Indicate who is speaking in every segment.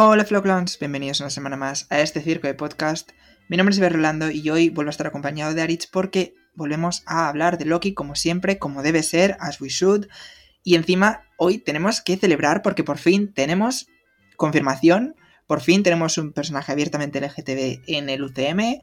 Speaker 1: Hola Flowclowns, bienvenidos una semana más a este circo de podcast. Mi nombre es Iber Rolando y hoy vuelvo a estar acompañado de Aritz porque volvemos a hablar de Loki como siempre, como debe ser, as we should. Y encima hoy tenemos que celebrar porque por fin tenemos confirmación, por fin tenemos un personaje abiertamente LGTB en el UCM.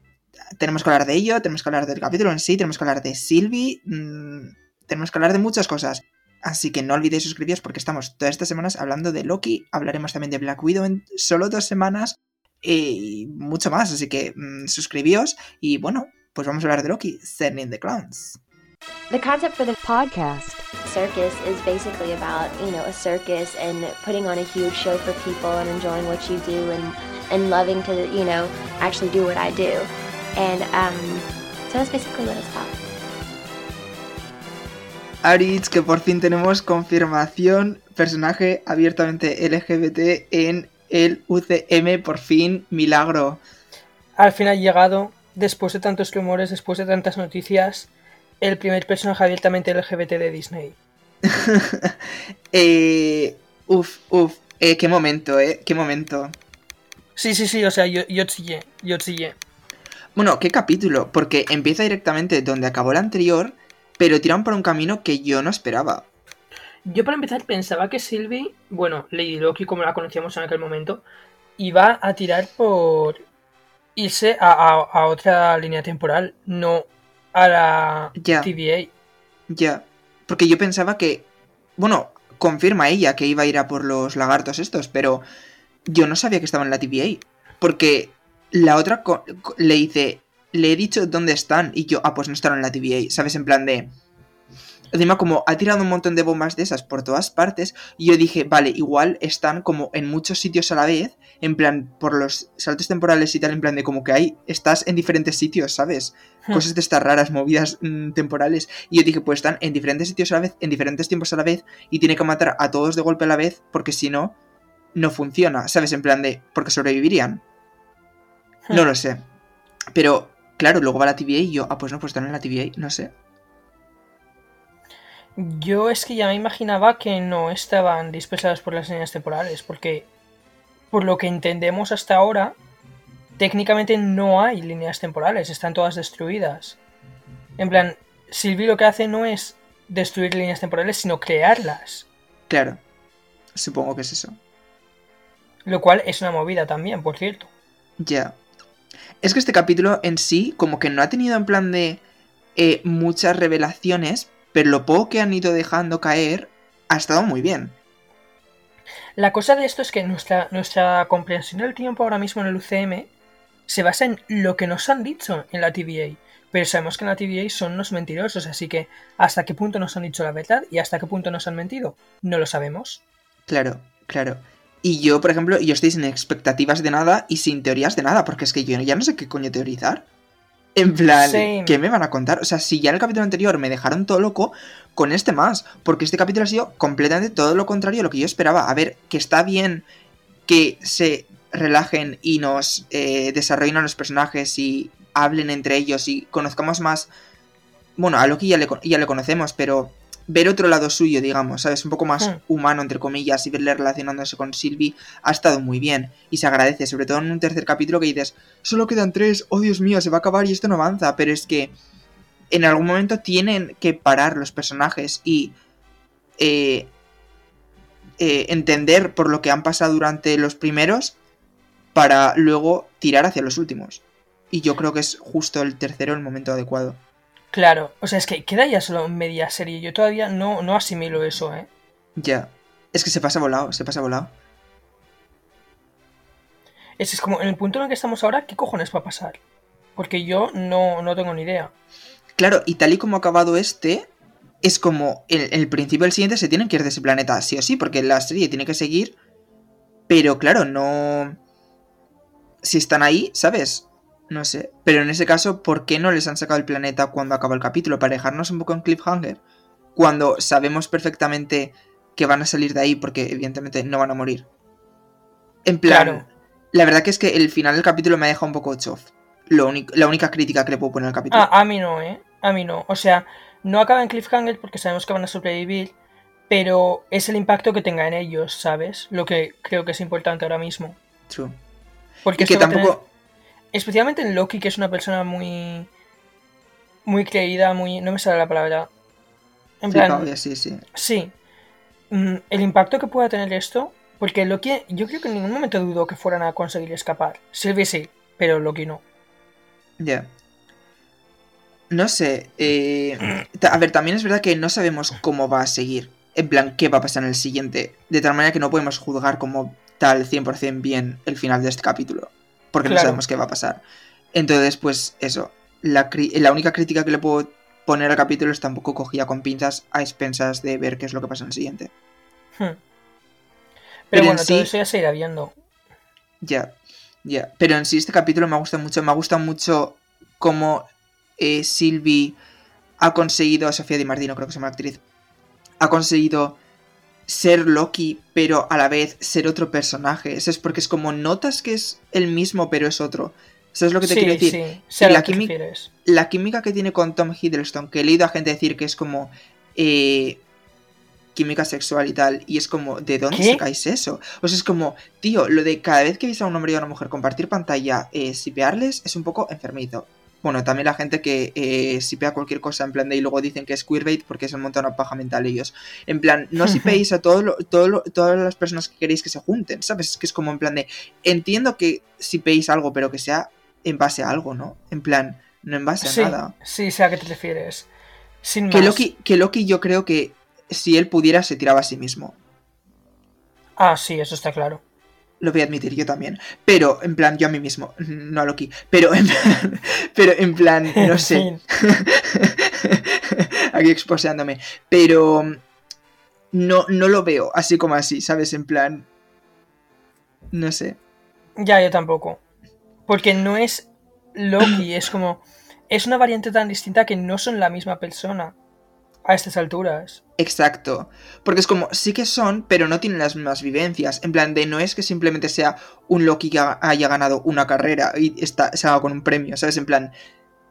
Speaker 1: Tenemos que hablar de ello, tenemos que hablar del capítulo en sí, tenemos que hablar de Sylvie, mmm, tenemos que hablar de muchas cosas. Así que no olvidéis suscribiros porque estamos todas estas semanas hablando de Loki. Hablaremos también de Black Widow en solo dos semanas y mucho más. Así que mmm, suscribíos y bueno, pues vamos a hablar de Loki, Sending the Clowns.
Speaker 2: The concept for the podcast circus is basically about, you know, a circus and putting on a huge show for people and enjoying what you do and, and loving to, you know, actually do what I do. And um, so that's basically what it's about.
Speaker 1: Aritz, que por fin tenemos confirmación, personaje abiertamente LGBT en el UCM, por fin, milagro.
Speaker 3: Al fin ha llegado, después de tantos rumores, después de tantas noticias, el primer personaje abiertamente LGBT de Disney.
Speaker 1: eh, uf, uf, eh, qué momento, eh, qué momento.
Speaker 3: Sí, sí, sí, o sea, yo, yo chillé, yo chillé.
Speaker 1: Bueno, qué capítulo, porque empieza directamente donde acabó el anterior, pero tiran por un camino que yo no esperaba.
Speaker 3: Yo para empezar pensaba que Sylvie, bueno, Lady Loki como la conocíamos en aquel momento, iba a tirar por irse a, a, a otra línea temporal, no a la
Speaker 1: Ya.
Speaker 3: TVA.
Speaker 1: Ya, porque yo pensaba que, bueno, confirma ella que iba a ir a por los lagartos estos, pero yo no sabía que estaba en la TVA, porque la otra le dice, le he dicho dónde están, y yo, ah, pues no están en la TVA, ¿sabes? En plan de... Encima, como ha tirado un montón de bombas de esas por todas partes, y yo dije, vale, igual están como en muchos sitios a la vez, en plan, por los saltos temporales y tal, en plan de como que hay, estás en diferentes sitios, ¿sabes?
Speaker 3: Hmm.
Speaker 1: Cosas de estas raras, movidas mm, temporales. Y yo dije, pues están en diferentes sitios a la vez, en diferentes tiempos a la vez, y tiene que matar a todos de golpe a la vez, porque si no, no funciona, ¿sabes? En plan de, porque sobrevivirían. No lo sé. Pero, claro, luego va la TVA y yo, ah, pues no, pues están en la TVA, no sé.
Speaker 3: Yo es que ya me imaginaba que no estaban dispersadas por las líneas temporales, porque por lo que entendemos hasta ahora, técnicamente no hay líneas temporales, están todas destruidas. En plan, Sylvie lo que hace no es destruir líneas temporales, sino crearlas,
Speaker 1: Claro. Supongo que es eso.
Speaker 3: lo cual es una movida también, por cierto.
Speaker 1: Ya. Es que este capítulo en sí, como que no ha tenido en plan de eh, muchas revelaciones, pero lo poco que han ido dejando caer ha estado muy bien.
Speaker 3: La cosa de esto es que nuestra, nuestra comprensión del tiempo ahora mismo en el UCM se basa en lo que nos han dicho en la TVA. Pero sabemos que en la TVA son unos mentirosos, así que hasta qué punto nos han dicho la verdad y hasta qué punto nos han mentido, no lo sabemos.
Speaker 1: Claro, claro. Y yo, por ejemplo, yo estoy sin expectativas de nada y sin teorías de nada, porque es que yo ya no sé qué coño teorizar. En plan,
Speaker 3: Same.
Speaker 1: ¿qué me van a contar? O sea, si ya en el capítulo anterior me dejaron todo loco, con este más. Porque este capítulo ha sido completamente todo lo contrario a lo que yo esperaba. A ver, que está bien que se relajen y nos eh, desarrollen a los personajes y hablen entre ellos y conozcamos más. Bueno, a Loki ya le, ya le conocemos, pero ver otro lado suyo, digamos, ¿sabes? Un poco más
Speaker 3: Hmm.
Speaker 1: humano, entre comillas, y verle relacionándose con Sylvie ha estado muy bien. Y se agradece, sobre todo en un tercer capítulo que dices, solo quedan tres, oh Dios mío, se va a acabar y esto no avanza. Pero es que en algún momento tienen que parar los personajes y eh, eh, entender por lo que han pasado durante los primeros para luego tirar hacia los últimos. Y yo creo que es justo el tercero el momento adecuado.
Speaker 3: Claro, o sea, es que queda ya solo media serie. Yo todavía no, no asimilo eso, ¿eh?
Speaker 1: Ya. Es que se pasa volado, se pasa volado.
Speaker 3: Es, es como en el punto en el que estamos ahora, ¿qué cojones va a pasar? Porque yo no, no tengo ni idea.
Speaker 1: Claro, y tal y como ha acabado este, es como el, el principio del siguiente se tienen que ir de ese planeta, sí o sí, porque la serie tiene que seguir. Pero claro, no. Si están ahí, ¿sabes? No sé. Pero en ese caso, ¿por qué no les han sacado el planeta cuando acaba el capítulo? Para dejarnos un poco en cliffhanger. Cuando sabemos perfectamente que van a salir de ahí, porque evidentemente no van a morir. En plan.
Speaker 3: Claro.
Speaker 1: La verdad que es que el final del capítulo me ha dejado un poco chof. Lo único- la única crítica que le puedo poner al capítulo.
Speaker 3: Ah, a mí no, ¿eh? A mí no. O sea, no acaba en cliffhanger porque sabemos que van a sobrevivir, pero es el impacto que tenga en ellos, ¿sabes? Lo que creo que es importante ahora mismo.
Speaker 1: true.
Speaker 3: Porque
Speaker 1: Y que
Speaker 3: tener-
Speaker 1: tampoco...
Speaker 3: Especialmente en Loki, que es una persona muy. Muy creída, muy. No me sale la palabra. En plan.
Speaker 1: Sí, sí.
Speaker 3: Sí. Mm, El impacto que pueda tener esto. Porque Loki, yo creo que en ningún momento dudó que fueran a conseguir escapar. Sylvie sí, pero Loki no.
Speaker 1: Ya. No sé. eh, a ver, también es verdad que no sabemos cómo va a seguir. En plan, qué va a pasar en el siguiente. De tal manera que no podemos juzgar como tal 100% bien el final de este capítulo. Porque no sabemos qué va a pasar. Entonces, pues eso. La, la única crítica que le puedo poner al capítulo es tampoco cogía con pinzas a expensas de ver qué es lo que pasa en el siguiente.
Speaker 3: Hmm.
Speaker 1: Pero
Speaker 3: Pero,
Speaker 1: en
Speaker 3: bueno,
Speaker 1: sí-
Speaker 3: todo eso ya se irá viendo.
Speaker 1: Ya, ya. Pero en sí este capítulo me gusta mucho. Me gusta mucho cómo eh, Sylvie ha conseguido, Sofía Di Martino creo que se llama la actriz, ha conseguido ser Loki, pero a la vez ser otro personaje. Eso es porque es como notas que es el mismo, pero es otro. ¿Sabes lo que te
Speaker 3: sí,
Speaker 1: quiero decir?
Speaker 3: sí, sé
Speaker 1: la
Speaker 3: refieres.
Speaker 1: La química que tiene con Tom Hiddleston, que he leído a gente decir que es como eh, química sexual y tal, y es como, ¿de dónde
Speaker 3: ¿Qué?
Speaker 1: sacáis eso? O sea, es como, tío, lo de cada vez que veis a un hombre y a una mujer compartir pantalla, eh, sipearles, es un poco enfermizo. Bueno, también la gente que eh, sipea cualquier cosa en plan de y luego dicen que es queerbait porque se montan una paja mental ellos. En plan, no sipeéis a todo lo- todo lo- todas las personas que queréis que se junten, ¿sabes? Es que es como en plan de, entiendo que sipeéis algo, pero que sea en base a algo, ¿no? En plan, no en base a
Speaker 3: Sí,
Speaker 1: nada.
Speaker 3: sí, sé a qué te refieres. Sin
Speaker 1: Que
Speaker 3: más.
Speaker 1: Loki, que Loki yo creo que si él pudiera se tiraba a sí mismo.
Speaker 3: Ah, sí, eso está claro.
Speaker 1: Lo voy a admitir, yo también. Pero, en plan, yo a mí mismo, no a Loki. Pero en plan, pero en plan no sé. Aquí exposeándome. Pero no, no lo veo así como así, ¿sabes? En plan. No sé.
Speaker 3: Ya, yo tampoco. Porque no es Loki, es como. Es una variante tan distinta que no son la misma persona a estas alturas.
Speaker 1: Exacto. Porque es como, sí que son, pero no tienen las mismas vivencias. En plan, de no es que simplemente sea un Loki que ha- haya ganado una carrera y está, se haga con un premio, ¿sabes? En plan,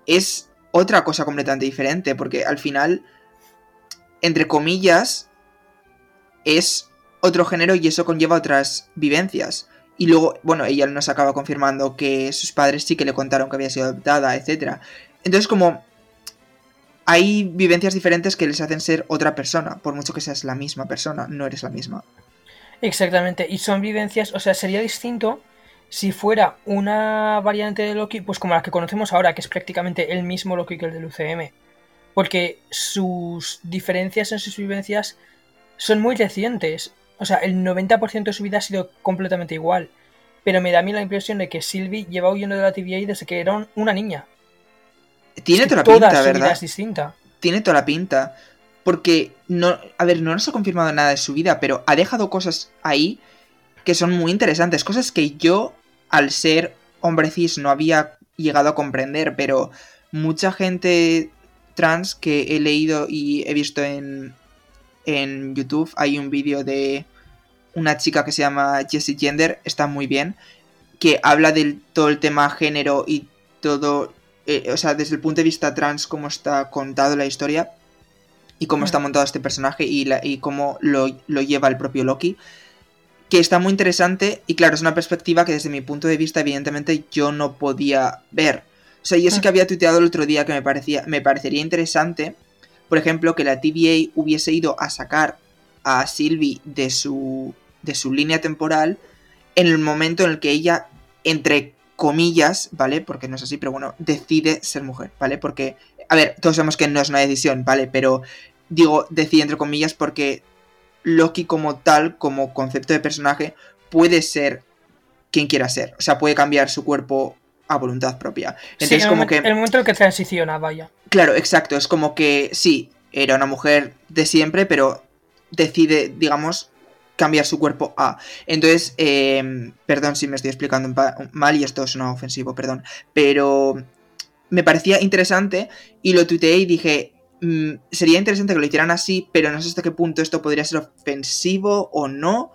Speaker 1: es otra cosa completamente diferente. Porque al final, entre comillas, es otro género y eso conlleva otras vivencias. Y luego, bueno, ella nos acaba confirmando que sus padres sí que le contaron que había sido adoptada, etc. Entonces, como hay vivencias diferentes que les hacen ser otra persona, por mucho que seas la misma persona, no eres la misma.
Speaker 3: Exactamente. Y son vivencias, o sea, sería distinto si fuera una variante de Loki, pues como la que conocemos ahora, que es prácticamente el mismo Loki que el del UCM. Porque sus diferencias en sus vivencias son muy recientes. O sea, el 90% de su vida ha sido completamente igual. Pero me da a mí la impresión de que Sylvie lleva huyendo de la TVA desde que era un- una niña.
Speaker 1: Tiene
Speaker 3: Es que
Speaker 1: toda la pinta, ¿verdad?
Speaker 3: es distinta.
Speaker 1: Tiene toda la pinta. Porque, no, a ver, no nos ha confirmado nada de su vida, pero ha dejado cosas ahí que son muy interesantes. Cosas que yo, al ser hombre cis, no había llegado a comprender, pero mucha gente trans que he leído y he visto en, en YouTube, hay un vídeo de una chica que se llama Jessie Gender, está muy bien, que habla del todo el tema género y todo, eh, o sea, desde el punto de vista trans, cómo está contado la historia y cómo está montado este personaje y, la- y cómo lo, lo lleva el propio Loki. Que está muy interesante y claro, es una perspectiva que desde mi punto de vista evidentemente yo no podía ver. O sea, yo sí que había tuiteado el otro día que me, parecía, me parecería interesante, por ejemplo, que la TVA hubiese ido a sacar a Sylvie de su, de su línea temporal en el momento en el que ella, entre comillas, ¿vale? Porque no es así, pero bueno, decide ser mujer, ¿vale? Porque, a ver, todos sabemos que no es una decisión, ¿vale? Pero digo, decide entre comillas porque Loki como tal, como concepto de personaje, puede ser quien quiera ser. O sea, puede cambiar su cuerpo a voluntad propia. Entonces,
Speaker 3: el,
Speaker 1: como
Speaker 3: momen-
Speaker 1: que...
Speaker 3: el momento en el que transiciona, vaya.
Speaker 1: Claro, exacto. Es como que sí, era una mujer de siempre, pero decide, digamos, cambiar su cuerpo a. Entonces, eh, perdón si me estoy explicando mal y esto suena ofensivo, perdón. Pero me parecía interesante y lo tuiteé y dije. mm, sería interesante que lo hicieran así, pero no sé hasta qué punto esto podría ser ofensivo o no.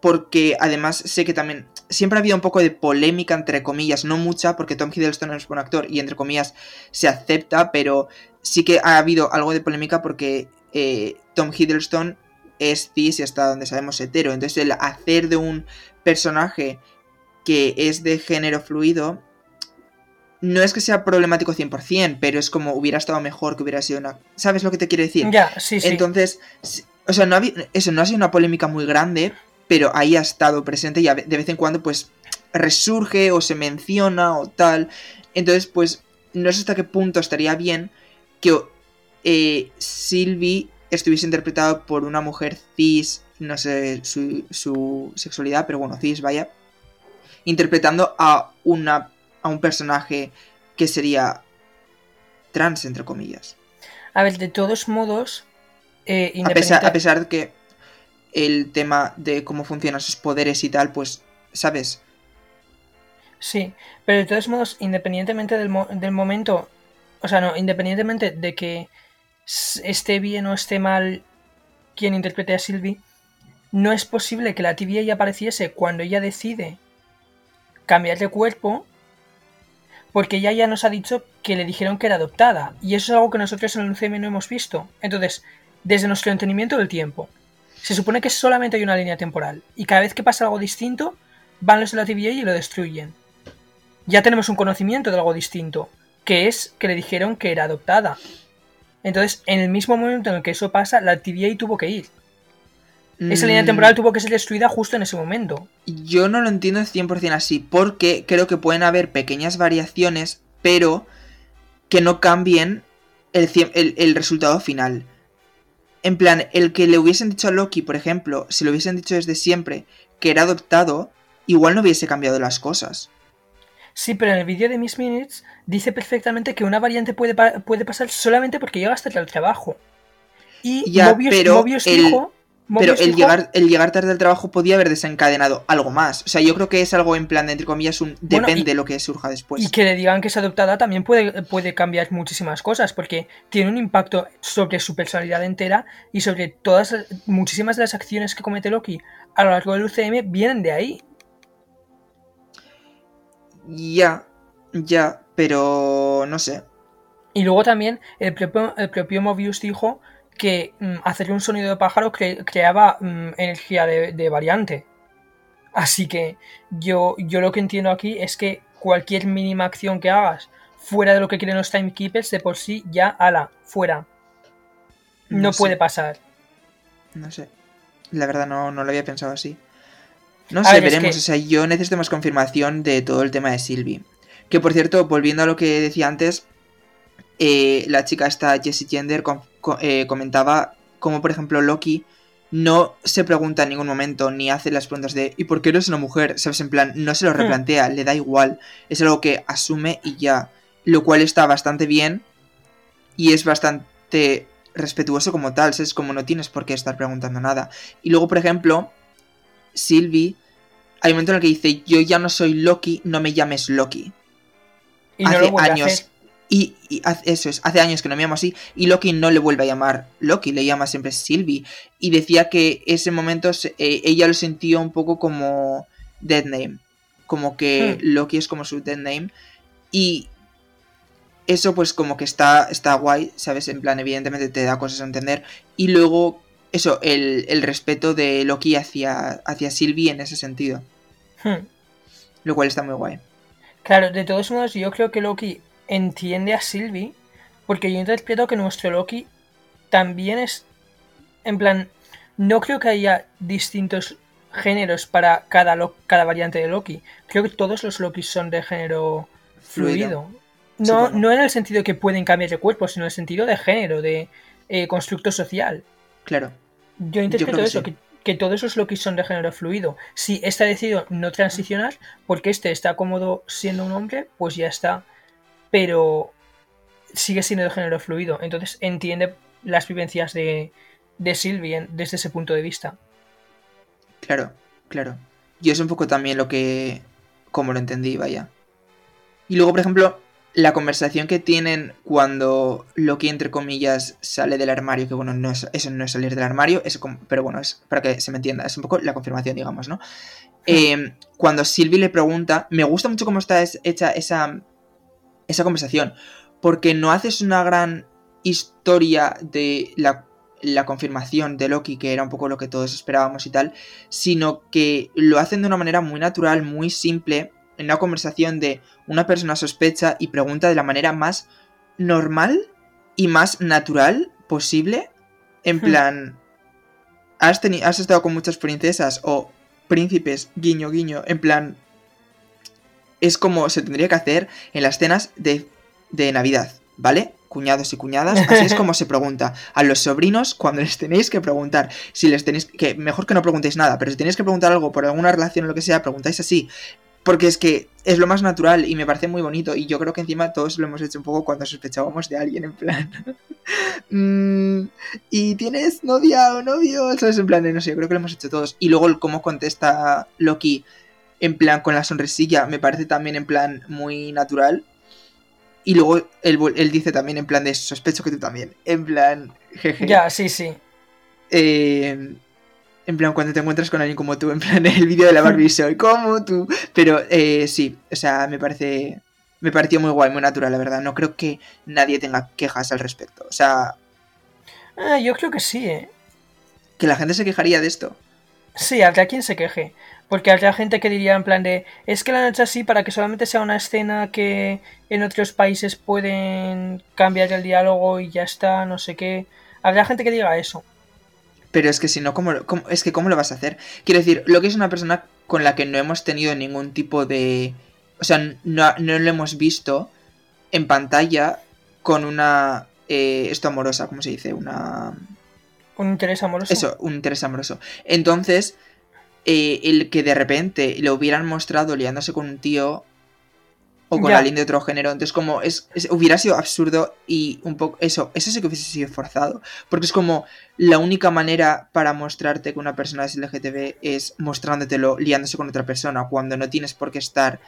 Speaker 1: Porque además sé que también siempre ha habido un poco de polémica, entre comillas, no mucha, porque Tom Hiddleston es buen actor y entre comillas se acepta, pero sí que ha habido algo de polémica porque eh, Tom Hiddleston es cis y hasta donde sabemos hetero. Entonces el hacer de un personaje que es de género fluido, no es que sea problemático 100%, pero es como hubiera estado mejor que hubiera sido una... ¿Sabes lo que te quiero decir?
Speaker 3: Ya, sí, sí.
Speaker 1: Entonces, o sea, no ha habi- eso no ha sido una polémica muy grande, pero ahí ha estado presente y de vez en cuando pues resurge o se menciona o tal. Entonces, pues no sé hasta qué punto estaría bien que eh, Sylvie estuviese interpretado por una mujer cis, no sé su, su sexualidad, pero bueno, cis, vaya, interpretando a, una, a un personaje que sería trans, entre comillas.
Speaker 3: A ver, de todos modos, eh,
Speaker 1: A pesar, a pesar de que el tema de cómo funcionan sus poderes y tal, pues, ¿sabes?
Speaker 3: Sí, pero de todos modos, independientemente del, mo- del momento, o sea, no, independientemente de que esté bien o esté mal quien interprete a Sylvie, no es posible que la TVA apareciese cuando ella decide cambiar de cuerpo, porque ella ya nos ha dicho que le dijeron que era adoptada, y eso es algo que nosotros en el UCM no hemos visto. Entonces, desde nuestro entendimiento del tiempo, se supone que solamente hay una línea temporal, y cada vez que pasa algo distinto, van los de la TVA y lo destruyen. Ya tenemos un conocimiento de algo distinto, que es que le dijeron que era adoptada. Entonces, en el mismo momento en el que eso pasa, la TVA tuvo que ir. Esa línea
Speaker 1: Mm,
Speaker 3: temporal tuvo que ser destruida justo en ese momento.
Speaker 1: Yo no lo entiendo 100% así, porque creo que pueden haber pequeñas variaciones, pero que no cambien el, el- el resultado final. En plan, el que le hubiesen dicho a Loki, por ejemplo, si lo hubiesen dicho desde siempre que era adoptado, igual no hubiese cambiado las cosas.
Speaker 3: Sí, pero en el vídeo de Miss Minutes dice perfectamente que una variante puede, pa- puede pasar solamente porque llega hasta el trabajo. Y
Speaker 1: Ya,
Speaker 3: Mobius,
Speaker 1: pero
Speaker 3: Mobius
Speaker 1: el-
Speaker 3: dijo...
Speaker 1: Pero el
Speaker 3: dijo-
Speaker 1: llegar, el llegar tarde al trabajo podía haber desencadenado algo más. O sea, yo creo que es algo en plan de, entre comillas, un
Speaker 3: Bueno,
Speaker 1: depende
Speaker 3: y-
Speaker 1: de lo que surja después.
Speaker 3: Y que le digan que es adoptada también puede, puede cambiar muchísimas cosas, porque tiene un impacto sobre su personalidad entera y sobre todas, muchísimas de las acciones que comete Loki a lo largo del UCM vienen de ahí.
Speaker 1: Ya, ya, pero no sé.
Speaker 3: Y luego también el propio, el propio Mobius dijo que mm, hacer un sonido de pájaro cre- creaba mm, energía de, de variante. Así que yo, yo lo que entiendo aquí es que cualquier mínima acción que hagas fuera de lo que quieren los timekeepers, de por sí ya, ala, fuera. No,
Speaker 1: No sé.
Speaker 3: puede pasar.
Speaker 1: No sé. La verdad no, no lo había pensado así. No
Speaker 3: A
Speaker 1: sé,
Speaker 3: ver, es
Speaker 1: veremos.
Speaker 3: que-
Speaker 1: O sea, yo necesito más confirmación de todo el tema de Sylvie. Que por cierto, volviendo a lo que decía antes, eh, la chica esta, Jessie Gender, com- eh, comentaba como, por ejemplo, Loki no se pregunta en ningún momento ni hace las preguntas de ¿y por qué eres una mujer? ¿Sabes? En plan, no se lo replantea, le da igual. Es algo que asume y ya. Lo cual está bastante bien y es bastante respetuoso como tal, ¿sabes? Como no tienes por qué estar preguntando nada. Y luego, por ejemplo, Sylvie, hay un momento en el que dice, yo ya no soy Loki, no me llames Loki.
Speaker 3: Y no
Speaker 1: hace
Speaker 3: lo
Speaker 1: años. Y, eso es, hace años que no me llamo así. Y Loki no le vuelve a llamar Loki, le llama siempre Sylvie. Y decía que ese momento se- eh, ella lo sentía un poco como Dead Name. Como que
Speaker 3: Hmm.
Speaker 1: Loki es como su Dead Name. Y eso pues como que está, está guay, ¿sabes? En plan, evidentemente te da cosas a entender. Y luego, eso, el, el respeto de Loki hacia, hacia Sylvie en ese sentido.
Speaker 3: Hmm.
Speaker 1: Lo cual está muy guay.
Speaker 3: Claro, de todos modos, yo creo que Loki entiende a Sylvie, porque yo interpreto que nuestro Loki también es. En plan, no creo que haya distintos géneros para cada, lo- cada variante de Loki. Creo que todos los Lokis son de género fluido. No, no en el sentido que pueden cambiar de cuerpo, sino en el sentido de género, de eh, constructo social.
Speaker 1: Claro.
Speaker 3: Yo interpreto
Speaker 1: que
Speaker 3: eso,
Speaker 1: sí.
Speaker 3: que, que todos esos Lokis son de género fluido. Si está decidido no transicionar, porque este está cómodo siendo un hombre, pues ya está. Pero sigue siendo de género fluido. Entonces entiende las vivencias de, de Sylvie desde ese punto de vista.
Speaker 1: Claro, claro. Yo es un poco también lo que... como lo entendí, vaya. Y luego, por ejemplo, la conversación que tienen cuando Loki, entre comillas, sale del armario, que bueno, no es, eso no es salir del armario, es como- pero bueno, es para que se me entienda, es un poco la confirmación, digamos, ¿no? Eh, cuando Sylvie le pregunta, me gusta mucho cómo está es- hecha esa, esa conversación, porque no haces una gran historia de la la confirmación de Loki, que era un poco lo que todos esperábamos y tal, sino que lo hacen de una manera muy natural, muy simple, en una conversación de una persona sospecha y pregunta de la manera más normal y más natural posible. En
Speaker 3: Hmm.
Speaker 1: plan, ¿has, has estado con muchas princesas o príncipes, guiño, guiño, en plan... Es como se tendría que hacer en las cenas de, de Navidad, ¿vale? Cuñados y cuñadas, así es como se pregunta. A los sobrinos, cuando les tenéis que preguntar, si les tenéis que, mejor que no preguntéis nada, pero si tenéis que preguntar algo por alguna relación o lo que sea, preguntáis así. Porque es que es lo más natural y me parece muy bonito. Y yo creo que encima todos lo hemos hecho un poco cuando sospechábamos de alguien, en plan. "Mm, ¿Y tienes novia o novio? ¿Sabes? En plan, de, no sé, yo creo que lo hemos hecho todos. Y luego el cómo contesta Loki, en plan, con la sonrisilla, me parece también en plan muy natural. Y luego él, él dice también en plan de sospecho que tú también. En plan, jeje.
Speaker 3: Ya, sí, sí.
Speaker 1: Eh, en plan, cuando te encuentras con alguien como tú, en plan, el vídeo de la Barbie soy como tú. Pero eh, sí, o sea, me parece. Me pareció muy guay, muy natural, la verdad. No creo que nadie tenga quejas al respecto. O sea,
Speaker 3: Ah, yo creo que sí, ¿eh?
Speaker 1: que la gente se quejaría de esto.
Speaker 3: Sí, habrá quien se queje. Porque habrá gente que diría en plan de, es que la han hecho así para que solamente sea una escena que en otros países pueden cambiar el diálogo y ya está, no sé qué. Habrá gente que diga eso.
Speaker 1: Pero es que si no, ¿cómo, cómo- es que ¿cómo lo vas a hacer? Quiero decir, lo que es una persona con la que no hemos tenido ningún tipo de... O sea, no, no lo hemos visto en pantalla con una... eh, esto amorosa, ¿cómo se dice? Una...
Speaker 3: Un interés amoroso.
Speaker 1: Eso, un interés amoroso. Entonces, eh, el que de repente le hubieran mostrado liándose con un tío o con
Speaker 3: Ya.
Speaker 1: alguien de otro género, entonces como es, es- hubiera sido absurdo y un poco eso, eso sí que hubiese sido forzado, porque es como la única manera para mostrarte que una persona es LGTB es mostrándotelo liándose con otra persona, cuando no tienes por qué estar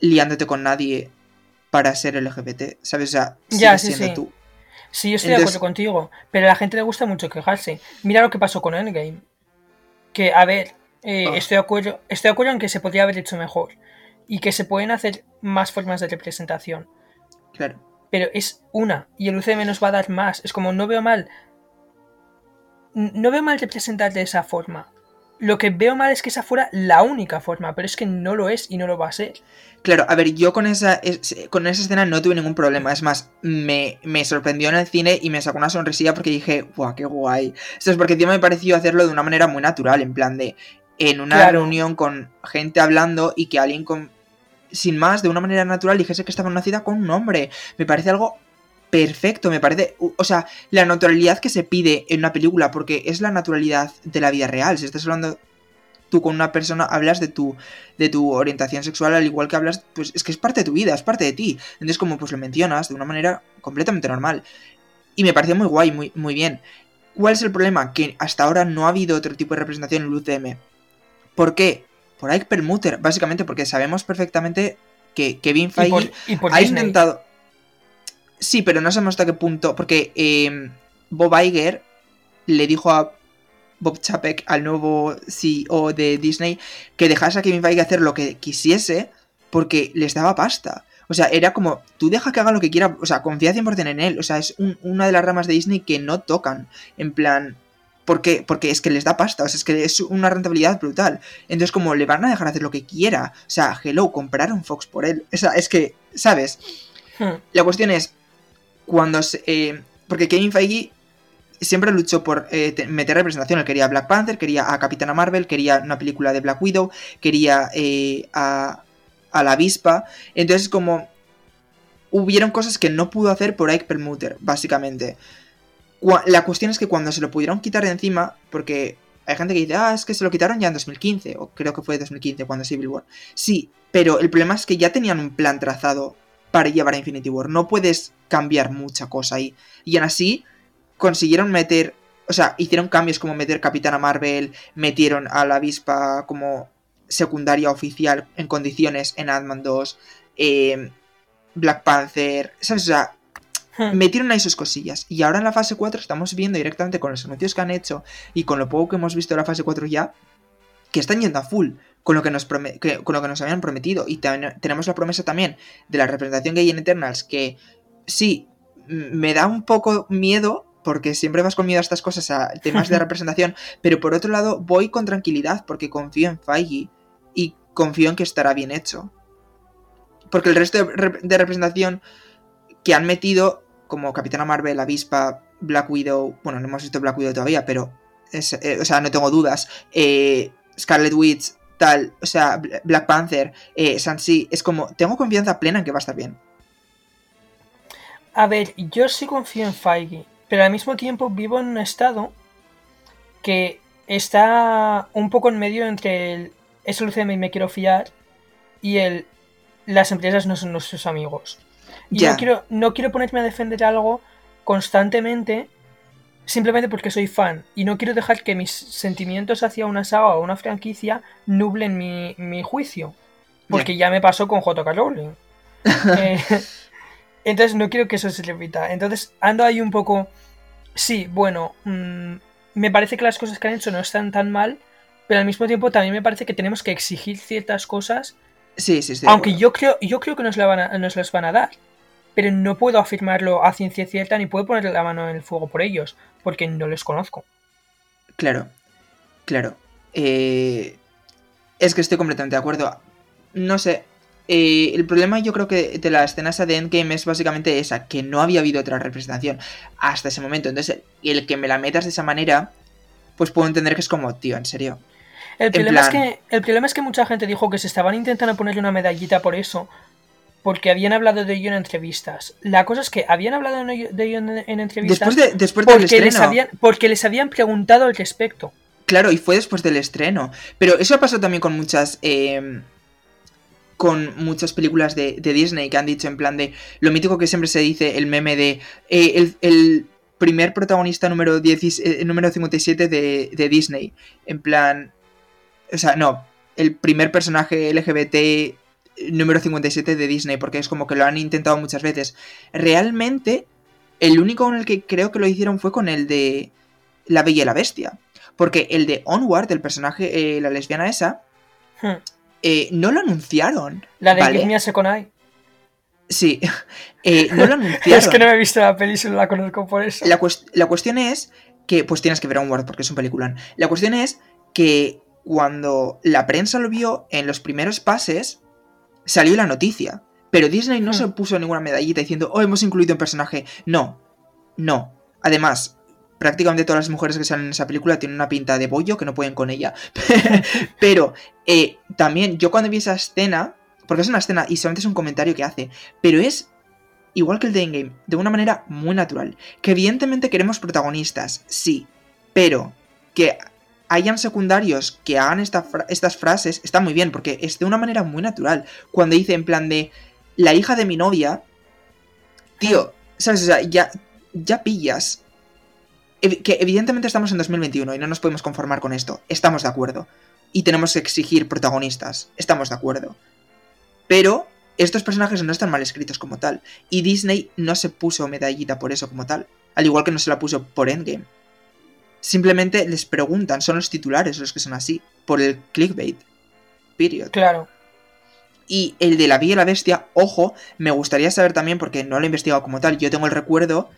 Speaker 1: liándote con nadie para ser LGBT, ¿sabes? O sea,
Speaker 3: Ya, sí,
Speaker 1: siendo
Speaker 3: sí.
Speaker 1: tú.
Speaker 3: Sí, yo estoy
Speaker 1: Entonces-
Speaker 3: de acuerdo contigo, pero a la gente le gusta mucho quejarse. Mira lo que pasó con Endgame. Que, a ver, eh,
Speaker 1: Ah.
Speaker 3: estoy, de acuerdo, estoy de acuerdo en que se podría haber hecho mejor y que se pueden hacer más formas de representación.
Speaker 1: Claro.
Speaker 3: Pero es una y el UCM nos va a dar más. Es como, no veo mal. No veo mal representar de esa forma. Lo que veo mal es que esa fuera la única forma, pero es que no lo es y no lo va a ser.
Speaker 1: Claro, a ver, yo con esa, es- con esa escena no tuve ningún problema. Es más, me, me sorprendió en el cine y me sacó una sonrisilla porque dije, ¡guau, qué guay! Eso es porque encima me pareció hacerlo de una manera muy natural, en plan de, en una
Speaker 3: Claro.
Speaker 1: reunión con gente hablando y que alguien con, sin más, de una manera natural, dijese que estaba en una cita con un hombre. Me parece algo perfecto, me parece, o sea, la naturalidad que se pide en una película, porque es la naturalidad de la vida real. Si estás hablando tú con una persona, hablas de tu, de tu orientación sexual, al igual que hablas, pues es que es parte de tu vida, es parte de ti. Entonces, como pues lo mencionas de una manera completamente normal. Y me pareció muy guay, muy, muy bien. ¿Cuál es el problema? Que hasta ahora no ha habido otro tipo de representación en el UCM. ¿Por qué? Por Ike Perlmutter, básicamente porque sabemos perfectamente que Kevin
Speaker 3: Y
Speaker 1: Feige
Speaker 3: por, y por
Speaker 1: ha
Speaker 3: Disney.
Speaker 1: intentado. Sí, pero no sabemos hasta qué punto. Porque eh, Bob Iger le dijo a Bob Chapek, al nuevo CEO de Disney, que dejase a Kevin Feige hacer lo que quisiese porque les daba pasta. O sea, era como, tú deja que haga lo que quiera, o sea, confía 100% en él. O sea, es un- una de las ramas de Disney que no tocan. En plan, ¿por qué? Porque es que les da pasta, o sea, es que es una rentabilidad brutal. Entonces, como le van a dejar hacer lo que quiera. O sea, hello, compraron Fox por él. O sea, es que, ¿sabes?
Speaker 3: Hmm.
Speaker 1: La cuestión es, cuando se, eh, porque Kevin Feige siempre luchó por eh, te- meter representación. Él quería a Black Panther, quería a Capitana Marvel, quería una película de Black Widow, quería eh, a, a la avispa. Entonces, como hubieron cosas que no pudo hacer por Ike Perlmutter, básicamente. La cuestión es que cuando se lo pudieron quitar de encima, porque hay gente que dice, ah, es que se lo quitaron ya en 2015, o creo que fue 2015 cuando Civil War. Sí, pero el problema es que ya tenían un plan trazado para llevar a Infinity War. No puedes cambiar mucha cosa ahí. Y aún así, consiguieron meter. O sea, hicieron cambios como meter Capitana Marvel, metieron a la avispa como secundaria oficial en condiciones en Ant-Man 2, eh, Black Panther, ¿sabes? O sea. Metieron ahí sus cosillas. Y ahora en la fase 4 estamos viendo directamente con los anuncios que han hecho y con lo poco que hemos visto de la fase 4 ya, que están yendo a full con lo que nos, que- con lo que nos habían prometido. Y tenemos la promesa también de la representación gay en Eternals, que sí, me da un poco miedo porque siempre vas con miedo a estas cosas, a temas de representación, pero por otro lado voy con tranquilidad porque confío en Feige y confío en que estará bien hecho. Porque el resto de, representación que han metido, como Capitana Marvel, Avispa, Black Widow, bueno, no hemos visto Black Widow todavía, pero, eh, o sea, no tengo dudas, eh, Scarlet Witch, tal, o sea, Black Panther, eh, Sansi, es como, tengo confianza plena en que va a estar bien.
Speaker 3: A ver, yo sí confío en Feige, pero al mismo tiempo vivo en un estado que está un poco en medio entre el es el UCM y me quiero fiar y el las empresas no son nuestros amigos. Y no, quiero, no quiero ponerme a defender algo constantemente simplemente porque soy fan y no quiero dejar que mis sentimientos hacia una saga o una franquicia nublen mi, juicio. Porque ya me pasó con J.K. Rowling. Eh, entonces no quiero que eso se repita. Entonces ando ahí un poco... Sí, bueno, mm, me parece que las cosas que han hecho no están tan mal, pero al mismo tiempo también me parece que tenemos que exigir ciertas cosas.
Speaker 1: Sí, sí, sí.
Speaker 3: Aunque yo creo, yo creo que nos, van nos las van a dar. Pero no puedo afirmarlo a ciencia cierta ni puedo poner la mano en el fuego por ellos, porque no les conozco.
Speaker 1: Claro, claro. Eh, es que estoy completamente de acuerdo. No sé, eh, el problema yo creo que de la escena esa de Endgame es básicamente esa, que no había habido otra representación hasta ese momento. Entonces, el que me la metas de esa manera, pues puedo entender que es como, tío, en serio.
Speaker 3: El problema, es que, el problema es que mucha gente dijo que se estaban intentando ponerle una medallita por eso, porque habían hablado de ello en entrevistas. La cosa es que habían hablado de ello en, entrevistas
Speaker 1: después, de, después
Speaker 3: porque,
Speaker 1: estreno.
Speaker 3: Les habían, porque les habían preguntado al respecto.
Speaker 1: Claro, y fue después del estreno. Pero eso ha pasado también con muchas... Eh, con muchas películas de, Disney que han dicho en plan de lo mítico que siempre se dice, el meme de eh, el, primer protagonista número, 10, eh, número 57 de, de, Disney. En plan, o sea, no, el primer personaje LGBT número 57 de Disney, porque es como que lo han intentado muchas veces. Realmente, el único con el que creo que lo hicieron fue con el de La Bella y la Bestia. Porque el de Onward, el personaje, eh, la lesbiana esa, hmm. Eh, no lo anunciaron.
Speaker 3: La de ¿vale? Give
Speaker 1: Sí, eh, no lo anunciaron.
Speaker 3: es que no me he visto la peli, solo la conozco por eso.
Speaker 1: La, cuestión es que, pues tienes que ver Onward porque es un peliculón. La cuestión es que cuando la prensa lo vio en los primeros pases, salió la noticia. Pero Disney no hmm. se puso ninguna medallita diciendo, oh, hemos incluido un personaje. No, no. Además, prácticamente todas las mujeres que salen en esa película tienen una pinta de bollo que no pueden con ella. pero eh, también yo cuando vi esa escena, porque es una escena y solamente es un comentario que hace, pero es igual que el de Endgame, de una manera muy natural. Que evidentemente queremos protagonistas, sí, pero que hayan secundarios que hagan estas frases está muy bien, porque es de una manera muy natural. Cuando dice en plan de la hija de mi novia, tío, ¿sabes? O sea, ya, ya pillas que evidentemente estamos en 2021 y no nos podemos conformar con esto. Estamos de acuerdo. Y tenemos que exigir protagonistas. Estamos de acuerdo. Pero estos personajes no están mal escritos como tal. Y Disney no se puso medallita por eso como tal. Al igual que no se la puso por Endgame. Simplemente les preguntan, son los titulares los que son así. Por el clickbait. Period.
Speaker 3: Claro.
Speaker 1: Y el de la Vía y la Bestia, ojo, me gustaría saber también, porque no lo he investigado como tal, yo tengo el recuerdo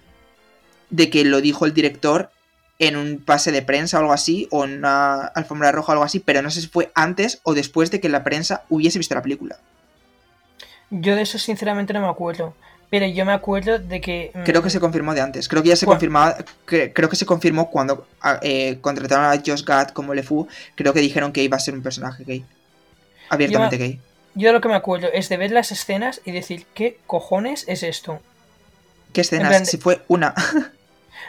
Speaker 1: de que lo dijo el director en un pase de prensa o algo así, o en una alfombra roja o algo así, pero no sé si fue antes o después de que la prensa hubiese visto la película.
Speaker 3: Yo de eso sinceramente no me acuerdo. Pero yo me acuerdo de que.
Speaker 1: Mm, creo que se confirmó de antes. Creo que ya se confirmaba. creo que se confirmó cuando eh, contrataron a Josh Gad como LeFou. Creo que dijeron que iba a ser un personaje gay. Abiertamente gay.
Speaker 3: Yo lo que me acuerdo es de ver las escenas y decir, ¿qué cojones es esto?
Speaker 1: ¿Qué escenas? Si fue una.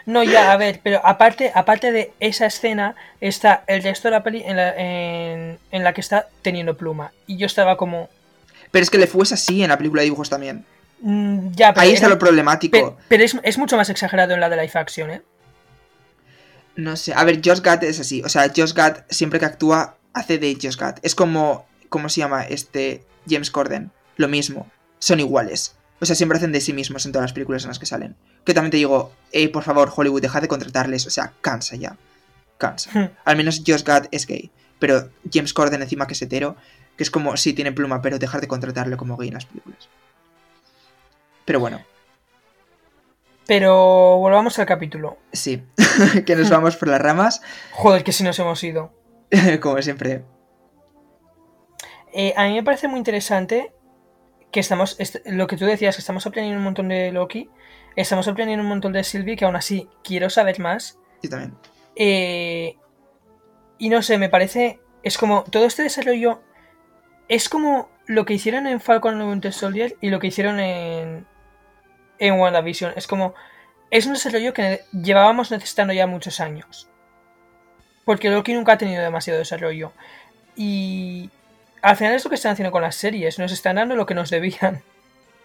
Speaker 3: No, ya, a ver, pero aparte, aparte de esa escena, está el resto de la peli en la, en, la que está teniendo pluma. Y yo estaba como.
Speaker 1: Pero es que le fuese así en la película de dibujos también.
Speaker 3: Mm, ya,
Speaker 1: Ahí está lo problemático.
Speaker 3: Pero, es, mucho más exagerado en la de live action, ¿eh?
Speaker 1: No sé. A ver, Josh Gad es así. O sea, Josh Gad siempre que actúa hace de Josh Gad. Es como. ¿Cómo se llama? Este. James Corden. Lo mismo. Son iguales. O sea, siempre hacen de sí mismos en todas las películas en las que salen. Que también te digo, eh, por favor, Hollywood, deja de contratarles. O sea, cansa ya. Cansa. Hmm. Al menos Josh Gad es gay. Pero James Corden encima que es hetero, que es como, sí, tiene pluma, pero dejar de contratarle como gay en las películas. Pero bueno.
Speaker 3: Pero volvamos al capítulo.
Speaker 1: Sí, que nos vamos por las ramas,
Speaker 3: Joder, que si nos hemos ido.
Speaker 1: como siempre.
Speaker 3: Eh, a mí me parece muy interesante que estamos, est- lo que tú decías, que estamos aprendiendo un montón de Loki, estamos aprendiendo un montón de Sylvie, que aún así quiero saber más.
Speaker 1: Yo también.
Speaker 3: Eh, y no sé, me parece, es como, todo este desarrollo es como lo que hicieron en Falcon and the Winter Soldier y lo que hicieron en, en WandaVision. Es como, es un desarrollo que llevábamos necesitando ya muchos años. Porque Loki nunca ha tenido demasiado desarrollo. Y al final es lo que están haciendo con las series. Nos están dando lo que nos debían.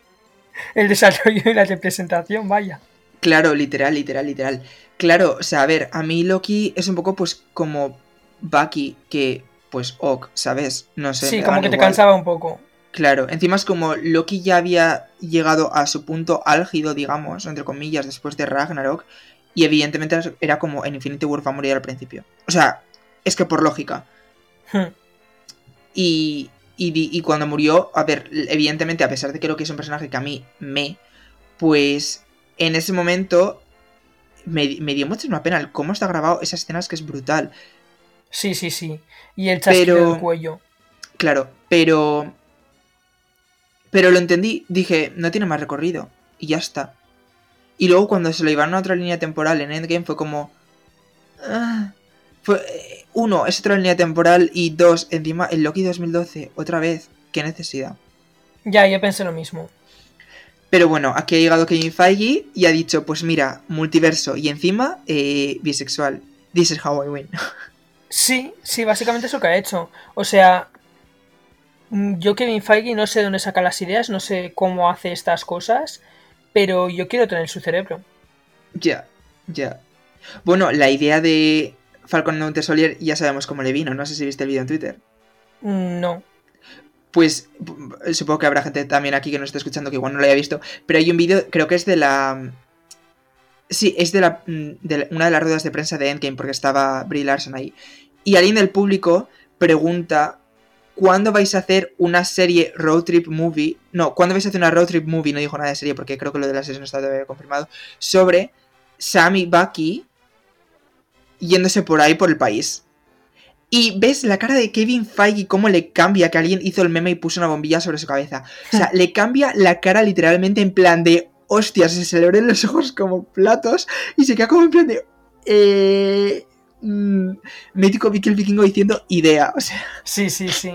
Speaker 3: El desarrollo y la representación, vaya.
Speaker 1: Claro, literal, literal, literal. Claro, o sea, a ver, a mí Loki es un poco pues como Bucky, que pues ok, ¿sabes? No sé.
Speaker 3: Sí, como que te cansaba un poco.
Speaker 1: Claro, encima es como Loki ya había llegado a su punto álgido, digamos, entre comillas, después de Ragnarok, y evidentemente era como en Infinity War va a morir al principio. O sea, es que por lógica.
Speaker 3: Hmm.
Speaker 1: Y, y, cuando murió, a ver, evidentemente, a pesar de que Loki es un personaje que a mí me, pues en ese momento me, me dio muchísima pena el cómo está grabado esas escenas que es brutal.
Speaker 3: Sí, sí, sí. Y el chasquido
Speaker 1: Pero-
Speaker 3: del cuello.
Speaker 1: Claro, pero... Pero lo entendí, dije, no tiene más recorrido. Y ya está. Y luego cuando se lo llevaron a otra línea temporal en Endgame fue como... ah, fue, eh, uno, es otra línea temporal y dos, encima el Loki 2012, otra vez. ¿Qué necesidad?
Speaker 3: Ya, yo pensé lo mismo.
Speaker 1: Pero bueno, aquí ha llegado Kevin Feige y ha dicho, pues mira, multiverso y encima eh, bisexual. This is how I win.
Speaker 3: Sí, sí, básicamente es lo que ha hecho. O sea, yo Kevin Feige no sé de dónde saca las ideas, no sé cómo hace estas cosas, pero yo quiero tener su cerebro.
Speaker 1: Ya, ya. Bueno, la idea de Falcon Winter Soldier ya sabemos cómo le vino. No sé si viste el vídeo en Twitter.
Speaker 3: Mm, No.
Speaker 1: Pues supongo que habrá gente también aquí que nos esté escuchando que igual no lo haya visto. Pero hay un vídeo, creo que es de la... Sí, es de, la, mm, de la- una de las ruedas de prensa de Endgame porque estaba Brie Larson ahí. Y alguien del público pregunta ¿Cuándo vais a hacer una serie road trip movie? No, ¿cuándo vais a hacer una road trip movie? No dijo nada de serie porque creo que lo de la serie no está todavía confirmado. Sobre Sam y Bucky yéndose por ahí por el país. Y ves la cara de Kevin Feige cómo le cambia que alguien hizo el meme y puso una bombilla sobre su cabeza. O sea, le cambia la cara literalmente en plan de hostias, se le abren los ojos como platos y se queda como en plan de eh, mm, mítico Vicky el vikingo diciendo idea, o sea,
Speaker 3: Sí, sí, sí.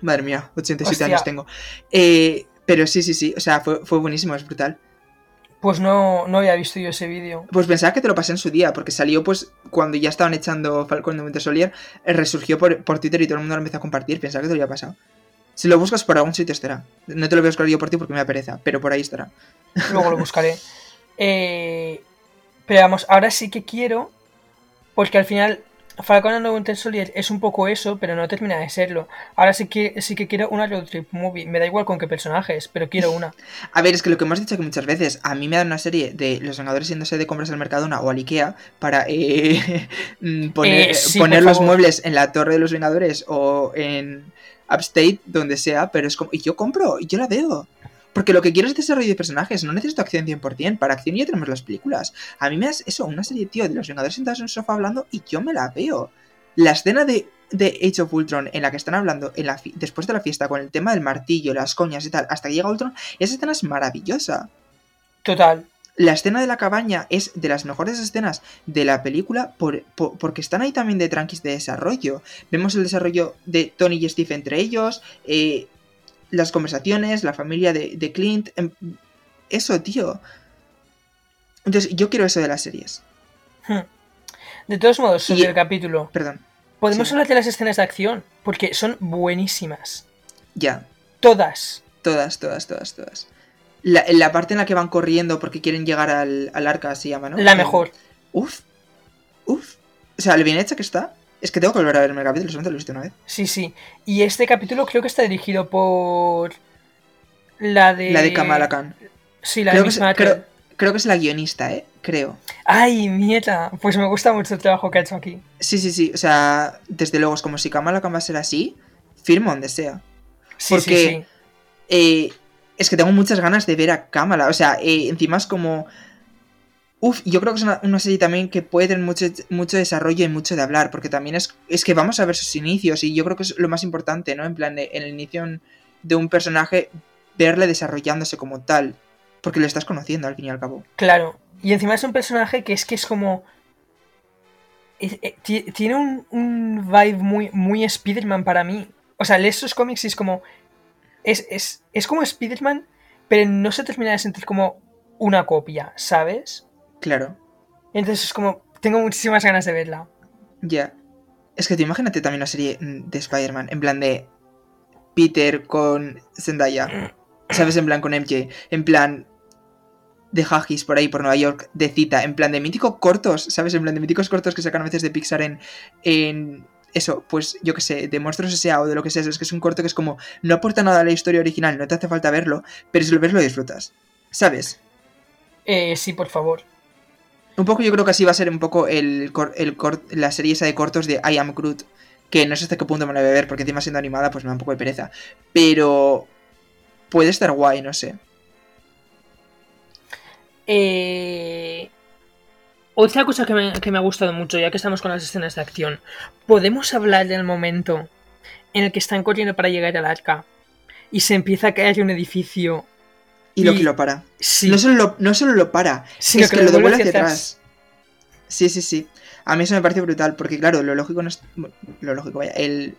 Speaker 1: madre mía, 87
Speaker 3: Hostia.
Speaker 1: años tengo. Eh, pero sí, sí, sí, o sea, fue, fue buenísimo, es brutal.
Speaker 3: Pues no, no había visto yo ese vídeo.
Speaker 1: Pues pensaba que te lo pasé en su día, porque salió pues cuando ya estaban echando Falcon de Winter Soldier, eh, resurgió por, por Twitter y todo el mundo lo empezó a compartir, pensaba que te lo había pasado. Si lo buscas por algún sitio estará. No te lo voy a buscar yo por ti porque me da pereza, pero por ahí estará.
Speaker 3: Luego lo buscaré. Eh, pero vamos, ahora sí que quiero, porque al final Falcon and the Winter Soldier es un poco eso, pero no termina de serlo. Ahora sí que, sí que quiero una road trip movie. Me da igual con qué personajes, pero quiero una.
Speaker 1: A ver, es que lo que hemos dicho aquí muchas veces, a mí me dan una serie de Los Vengadores yéndose de compras al Mercadona o al Ikea para eh, mm, poner,
Speaker 3: Eh, sí,
Speaker 1: poner los
Speaker 3: favor.
Speaker 1: muebles en la Torre de los Vengadores o en Upstate, donde sea, pero es como, y yo compro, y yo la veo. Porque lo que quiero es desarrollo de personajes, no necesito acción 100%, para acción ya tenemos las películas. A mí me das eso, una serie, tío, de los Vengadores sentados en un sofá hablando y yo me la veo. La escena de, de Age of Ultron en la que están hablando en la después de la fiesta con el tema del martillo, las coñas y tal, hasta que llega Ultron, esa escena es maravillosa.
Speaker 3: Total.
Speaker 1: La escena de la cabaña es de las mejores escenas de la película por- por- porque están ahí también de tranquis de desarrollo. Vemos el desarrollo de Tony y Steve entre ellos, eh, las conversaciones, la familia de, de Clint. em, eso, tío. Entonces, yo quiero eso de las series.
Speaker 3: Hmm. De todos modos, sobre
Speaker 1: Y-
Speaker 3: el capítulo,
Speaker 1: Perdón.
Speaker 3: podemos
Speaker 1: sí.
Speaker 3: hablar de las escenas de acción, porque son buenísimas.
Speaker 1: Ya.
Speaker 3: Todas.
Speaker 1: Todas, todas, todas, todas. La, la parte en la que van corriendo porque quieren llegar al, al arca se llama, ¿no?
Speaker 3: La mejor.
Speaker 1: Uf. Uf. O sea, lo bien hecha que está. Es que tengo que volver a verme el capítulo, solamente lo he visto una vez.
Speaker 3: Sí, sí. Y este capítulo creo que está dirigido por la de...
Speaker 1: La de Kamala Khan.
Speaker 3: Sí, la
Speaker 1: Creo
Speaker 3: de
Speaker 1: que, es, creo, creo que es la guionista, ¿eh? Creo.
Speaker 3: Ay, nieta. Pues me gusta mucho el trabajo que ha hecho aquí.
Speaker 1: Sí, sí, sí. O sea, desde luego, es como si Kamala Khan va a ser así, firmo donde sea.
Speaker 3: Sí,
Speaker 1: Porque-
Speaker 3: sí, sí.
Speaker 1: Eh, es que tengo muchas ganas de ver a Kamala. O sea, eh, encima es como... Uf, yo creo que es una, serie también que puede tener mucho, mucho desarrollo y mucho de hablar, porque también es, es que vamos a ver sus inicios y yo creo que es lo más importante, ¿no? En plan, de, en el inicio de un personaje, verle desarrollándose como tal, porque lo estás conociendo al fin y al cabo.
Speaker 3: Claro, y encima es un personaje que es que es como... eh, ti- tiene un, un vibe muy, muy Spider-Man para mí. O sea, lees sus cómics y es como... Es, es, es como Spider-Man, pero no se termina de sentir como una copia, ¿sabes?
Speaker 1: Claro,
Speaker 3: Entonces es como... Tengo muchísimas ganas de verla.
Speaker 1: ya. Es que te imagínate también una serie mm, de Spider-Man, en plan de Peter con Zendaya, ¿sabes? En plan con MJ, en plan de Haggis por ahí, por Nueva York, de cita, en plan de míticos cortos, ¿sabes? En plan de míticos cortos que sacan a veces de Pixar en, en eso, pues yo que sé, de Monstruos S.A. o de lo que sea, es que es un corto que es como, no aporta nada a la historia original, no te hace falta verlo, pero si lo ves lo disfrutas, ¿sabes?
Speaker 3: Eh, sí, por favor.
Speaker 1: Un poco yo creo que así va a ser un poco el, el la serie esa de cortos de I Am Groot, que no sé hasta qué punto me la voy a ver, porque encima siendo animada pues me da un poco de pereza, pero puede estar guay, no sé.
Speaker 3: Eh, Otra cosa que me, que me ha gustado mucho, ya que estamos con las escenas de acción, podemos hablar del momento en el que están corriendo para llegar al arca y se empieza a caer un edificio.
Speaker 1: Y lo
Speaker 3: Y-
Speaker 1: que lo para.
Speaker 3: Sí,
Speaker 1: No, solo lo, no solo lo para,
Speaker 3: sino
Speaker 1: es que, lo
Speaker 3: devuelve
Speaker 1: hacia atrás. Sí, sí, sí. A mí eso me parece brutal, porque claro, lo lógico no es... Lo lógico, vaya, el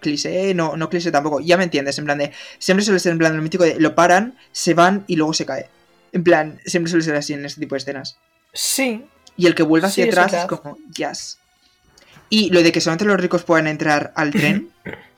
Speaker 1: cliché, no, no cliché tampoco, ya me entiendes, en plan de... Siempre suele ser en plan lo mítico de lo paran, se van y luego se cae. En plan, siempre suele ser así en este tipo de escenas.
Speaker 3: Sí,
Speaker 1: Y el que vuelve hacia
Speaker 3: Sí,
Speaker 1: atrás es como, yes. Y lo de que solamente los ricos puedan entrar al tren,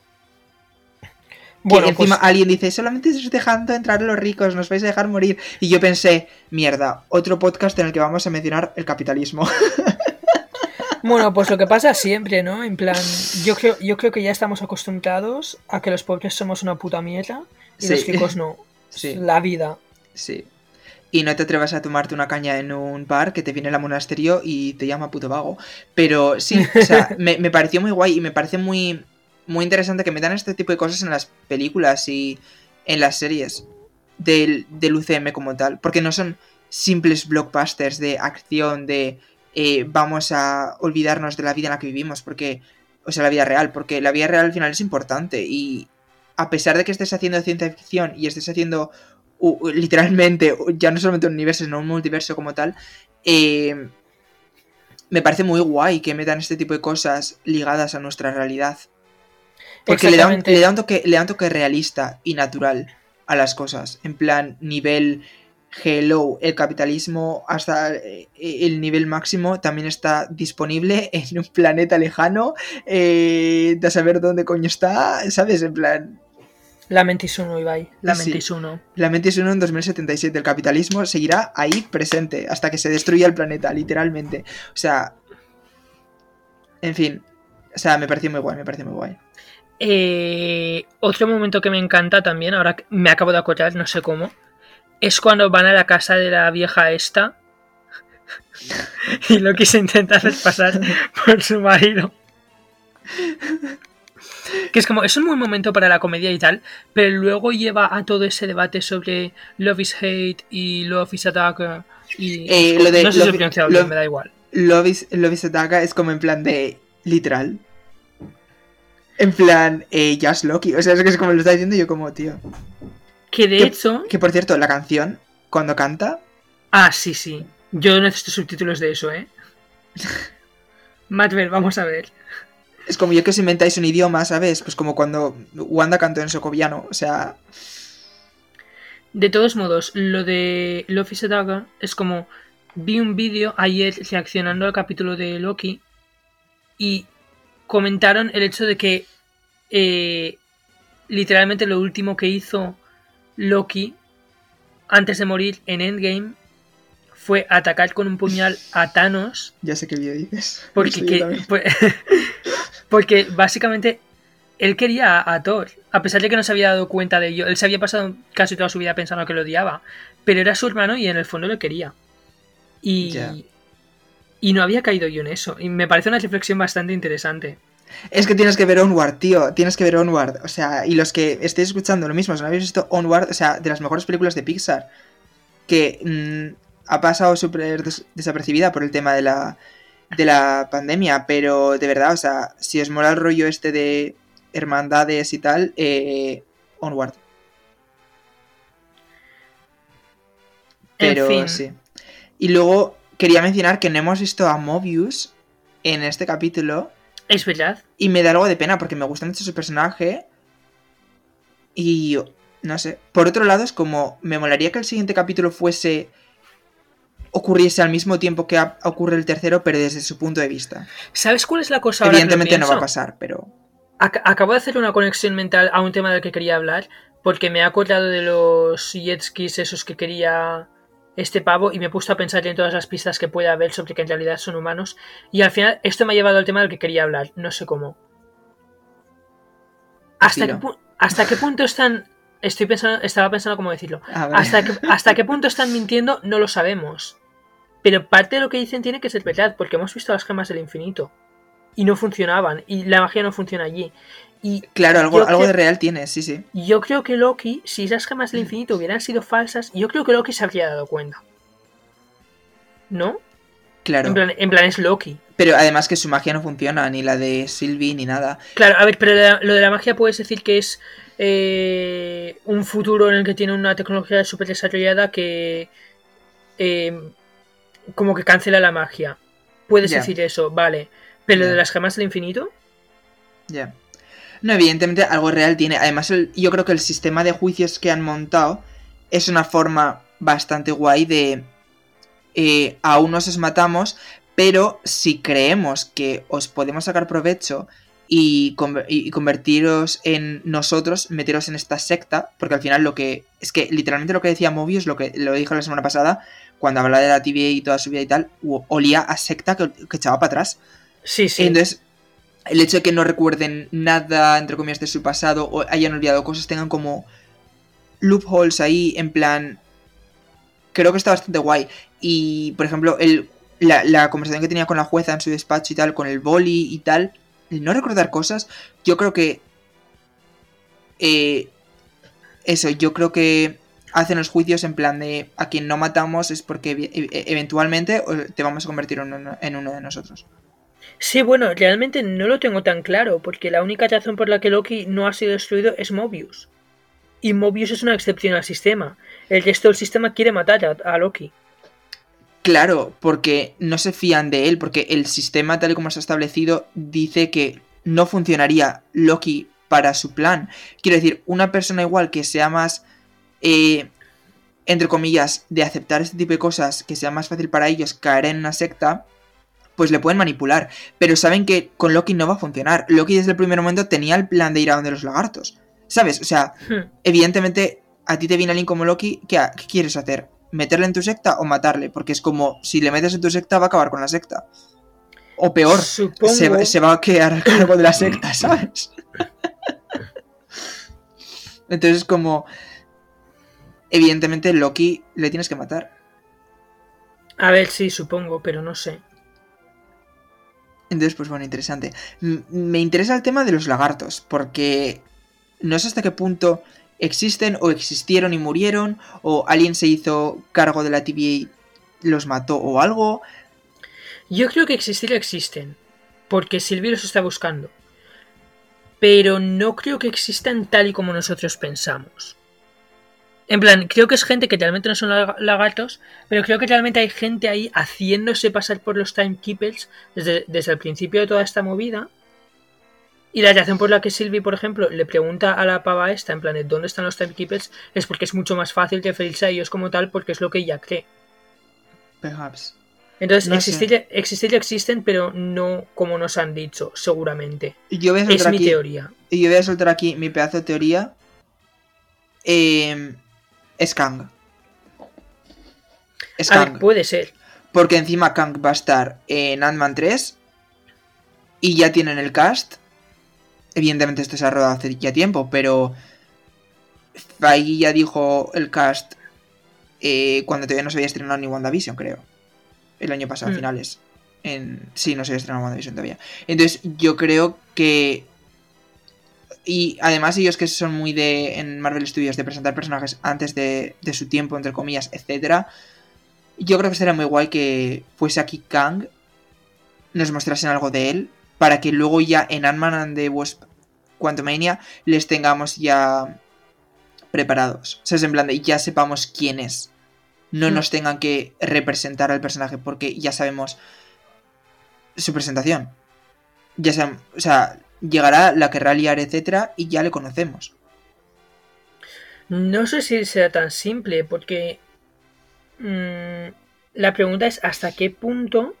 Speaker 3: bueno,
Speaker 1: que encima
Speaker 3: pues,
Speaker 1: alguien dice, solamente os dejando entrar los ricos, nos vais a dejar morir. Y yo pensé, mierda, otro podcast en el que vamos a mencionar el capitalismo.
Speaker 3: bueno, pues lo que pasa siempre, ¿no? En plan, yo creo, yo creo que ya estamos acostumbrados a que los pobres somos una puta mierda y
Speaker 1: Sí.
Speaker 3: los ricos no.
Speaker 1: Sí.
Speaker 3: La vida.
Speaker 1: Sí. Y no te atrevas a tomarte una caña en un bar que te viene el monasterio y te llama puto vago. Pero sí, o sea, me, me pareció muy guay y me parece muy, muy interesante que metan este tipo de cosas en las películas y en las series del, del UCM como tal. Porque no son simples blockbusters de acción, de eh, vamos a olvidarnos de la vida en la que vivimos, porque, o sea, la vida real, porque la vida real al final es importante y a pesar de que estés haciendo ciencia ficción y estés haciendo u- u- literalmente, ya no solamente un universo, sino un multiverso como tal, eh, me parece muy guay que metan este tipo de cosas ligadas a nuestra realidad. Porque le da, un, le, da un toque, le da un toque realista y natural a las cosas. En plan, nivel hello, el capitalismo hasta eh, el nivel máximo también está disponible en un planeta lejano, eh, de saber dónde coño está, ¿sabes? En plan,
Speaker 3: La mentis uno, Ibai. La
Speaker 1: Sí.
Speaker 3: mentis uno.
Speaker 1: la es uno en 2077. El capitalismo seguirá ahí presente hasta que se destruya el planeta, literalmente. O sea. En fin. O sea, me pareció muy guay, me pareció muy guay.
Speaker 3: Eh, otro momento que me encanta también, ahora me acabo de acordar, no sé cómo, es cuando van a la casa de la vieja esta y Loki se intenta hacer pasar por su marido. Que es como, es un buen momento para la comedia y tal, pero luego lleva a todo ese debate sobre Love is Hate y Love is Attack y...
Speaker 1: Eh, lo de
Speaker 3: no sé si lo he pronunciado bien, me da igual.
Speaker 1: Love is, Love is Ataka es como en plan de. Literal. En plan, eh, Just Loki. O sea, es que es como lo está diciendo yo, como, tío.
Speaker 3: Que de
Speaker 1: ¿Qué-
Speaker 3: hecho...
Speaker 1: Que por cierto, la canción, cuando canta.
Speaker 3: Ah, sí, sí. Yo necesito subtítulos de eso, ¿eh? Matver, vamos a ver.
Speaker 1: Es como yo que os inventáis un idioma, ¿sabes? Pues como cuando Wanda cantó en socoviano. O sea.
Speaker 3: De todos modos, lo de Luffy Daga es como. Vi un vídeo ayer reaccionando al capítulo de Loki y comentaron el hecho de que eh, literalmente lo último que hizo Loki antes de morir en Endgame fue atacar con un puñal a Thanos
Speaker 1: Ya sé qué vídeo dices.
Speaker 3: porque, que- porque básicamente él quería a, a Thor, a pesar de que no se había dado cuenta de ello. Él se había pasado casi toda su vida pensando que lo odiaba, pero era su hermano y en el fondo lo quería. Y. y no había caído yo en eso. Y me parece una reflexión bastante interesante.
Speaker 1: Es que tienes que ver Onward, tío. Tienes que ver Onward. O sea, y los que estéis escuchando lo mismo, si no habéis visto Onward, o sea, de las mejores películas de Pixar. Que mm, ha pasado súper desapercibida por el tema de la, de la pandemia, pero de verdad, o sea, si os mola el rollo este de hermandades y tal, eh, Onward. Pero sí. Y luego quería mencionar que no hemos visto a Mobius en este capítulo.
Speaker 3: Es verdad.
Speaker 1: Y me da algo de pena porque me gusta mucho su personaje. Y no sé. Por otro lado, es como me molaría que el siguiente capítulo fuese ocurriese al mismo tiempo que ocurre el tercero, pero desde su punto de vista.
Speaker 3: ¿Sabes cuál es la cosa?
Speaker 1: Evidentemente no va a pasar, pero.
Speaker 3: acabo de hacer una conexión mental a un tema del que quería hablar, porque me he acordado de los jet skis esos que quería este pavo y me he puesto a pensar en todas las pistas que puede haber sobre que en realidad son humanos. Y al final esto me ha llevado al tema del que quería hablar, no sé cómo. ¿Hasta, qué, ¿hasta qué punto están Estoy pensando, estaba pensando cómo decirlo. Hasta, hasta qué punto están mintiendo no lo sabemos. Pero parte de lo que dicen tiene que ser verdad, porque hemos visto las gemas del infinito. Y no funcionaban. Y la magia no funciona allí. Y
Speaker 1: claro, algo, algo de real tiene, sí, sí.
Speaker 3: Yo creo que Loki, si esas gemas del infinito hubieran sido falsas, yo creo que Loki se habría dado cuenta. ¿No?
Speaker 1: Claro.
Speaker 3: En plan, en plan es Loki.
Speaker 1: Pero además que su magia no funciona, ni la de Sylvie, ni nada.
Speaker 3: Claro, a ver, pero lo de la magia puedes decir que es eh, un futuro en el que tiene una tecnología súper desarrollada que eh, como que cancela la magia. Puedes decir eso, vale. Pero de las gemas del infinito.
Speaker 1: Ya. No, evidentemente algo real tiene. Además, yo creo que el sistema de juicios que han montado es una forma bastante guay de... Eh, aún nos os matamos, pero si creemos que os podemos sacar provecho y, convertiros en nosotros, meteros en esta secta, porque al final lo que. Es que literalmente lo que decía Mobius, lo que lo dijo la semana pasada, cuando hablaba de la TVA y toda su vida y tal, olía a secta que, echaba para atrás.
Speaker 3: Sí, sí.
Speaker 1: Entonces, el hecho de que no recuerden nada, entre comillas, de su pasado, o hayan olvidado cosas, tengan como loopholes ahí, en plan. Creo que está bastante guay. Y, por ejemplo, el, la, conversación que tenía con la jueza en su despacho y tal, con el boli y tal no recordar cosas, yo creo que... Eh, eso, yo creo que hacen los juicios en plan de a quien no matamos es porque e, eventualmente te vamos a convertir en uno, de nosotros.
Speaker 3: Sí, bueno, realmente no lo tengo tan claro, porque la única razón por la que Loki no ha sido destruido es Mobius. Y Mobius es una excepción al sistema. El resto del sistema quiere matar a Loki.
Speaker 1: Claro, porque no se fían de él, porque el sistema tal y como está establecido dice que no funcionaría Loki para su plan. Quiero decir, una persona igual que sea más, eh, entre comillas, de aceptar este tipo de cosas, que sea más fácil para ellos caer en una secta, pues le pueden manipular. Pero saben que con Loki no va a funcionar. Loki desde el primer momento tenía el plan de ir a donde los lagartos. ¿Sabes? O sea, hmm. evidentemente a ti te viene alguien como Loki, ¿qué quieres hacer? meterle en tu secta o matarle, porque es como si le metes en tu secta va a acabar con la secta. O peor, se, va a quedar a cargo de la secta, ¿sabes? Entonces como... Evidentemente Loki le tienes que matar.
Speaker 3: A ver, sí, supongo, pero no sé.
Speaker 1: Entonces, pues bueno, interesante. me interesa el tema de los lagartos, porque no sé hasta qué punto existen o existieron y murieron, o alguien se hizo cargo de la TVA y los mató o algo.
Speaker 3: Yo creo que existir existen, porque Silvio los está buscando. Pero no creo que existan tal y como nosotros pensamos. En plan, creo que es gente que realmente no son lagartos, pero creo que realmente hay gente ahí haciéndose pasar por los timekeepers desde, desde el principio de toda esta movida y la razón por la que Sylvie, por ejemplo, le pregunta a la pava esta, en plan, ¿dónde están los timekeepers? Es porque es mucho más fácil referirse a ellos como tal, porque es lo que ella cree.
Speaker 1: Perhaps.
Speaker 3: Entonces, existir, existir, existen, pero no como nos han dicho, seguramente.
Speaker 1: Yo voy a es mi teoría. Y yo voy a soltar aquí mi pedazo de teoría. Eh, es Kang.
Speaker 3: Es Kang. puede ser.
Speaker 1: Porque encima Kang va a estar en Ant-Man 3. Y ya tienen el cast. Evidentemente esto se ha rodado hace ya tiempo, pero ahí ya dijo el cast eh, cuando todavía no se había estrenado ni WandaVision, creo. El año pasado, mm. finales. En... Sí, no se había estrenado WandaVision todavía. Entonces yo creo que... Y además ellos que son muy de en Marvel Studios de presentar personajes antes de, de su tiempo, entre comillas, etcétera yo creo que sería muy guay que fuese aquí Kang, nos mostrasen algo de él, para que luego ya en Ant-Man and the Wasp Quantumania les tengamos ya preparados. O sea, es en plan de ya sepamos quién es. No
Speaker 3: Hmm.
Speaker 1: nos tengan que representar al personaje porque ya sabemos su presentación. Ya sabemos, o sea, llegará la querrá liar, etcétera, y ya le conocemos.
Speaker 3: No sé si será tan simple, porque mm, la pregunta es hasta qué punto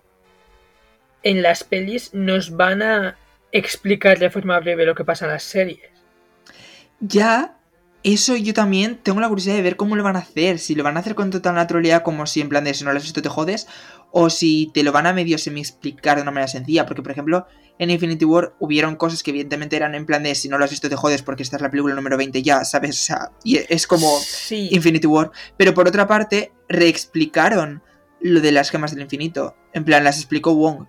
Speaker 3: en las pelis nos van a explicar de forma breve lo que pasa en las series.
Speaker 1: Ya, eso yo también tengo la curiosidad de ver cómo lo van a hacer. Si lo van a hacer con total naturalidad, como si en plan de si no lo has visto te jodes, o si te lo van a medio semi explicar de una manera sencilla. Porque, por ejemplo, en Infinity War hubieron cosas que evidentemente eran en plan de si no lo has visto te jodes porque esta es la película número 20 ya, ¿sabes? O sea, y es como
Speaker 3: Sí,
Speaker 1: Infinity War. Pero por otra parte, reexplicaron lo de las gemas del infinito. En plan, las explicó Wong.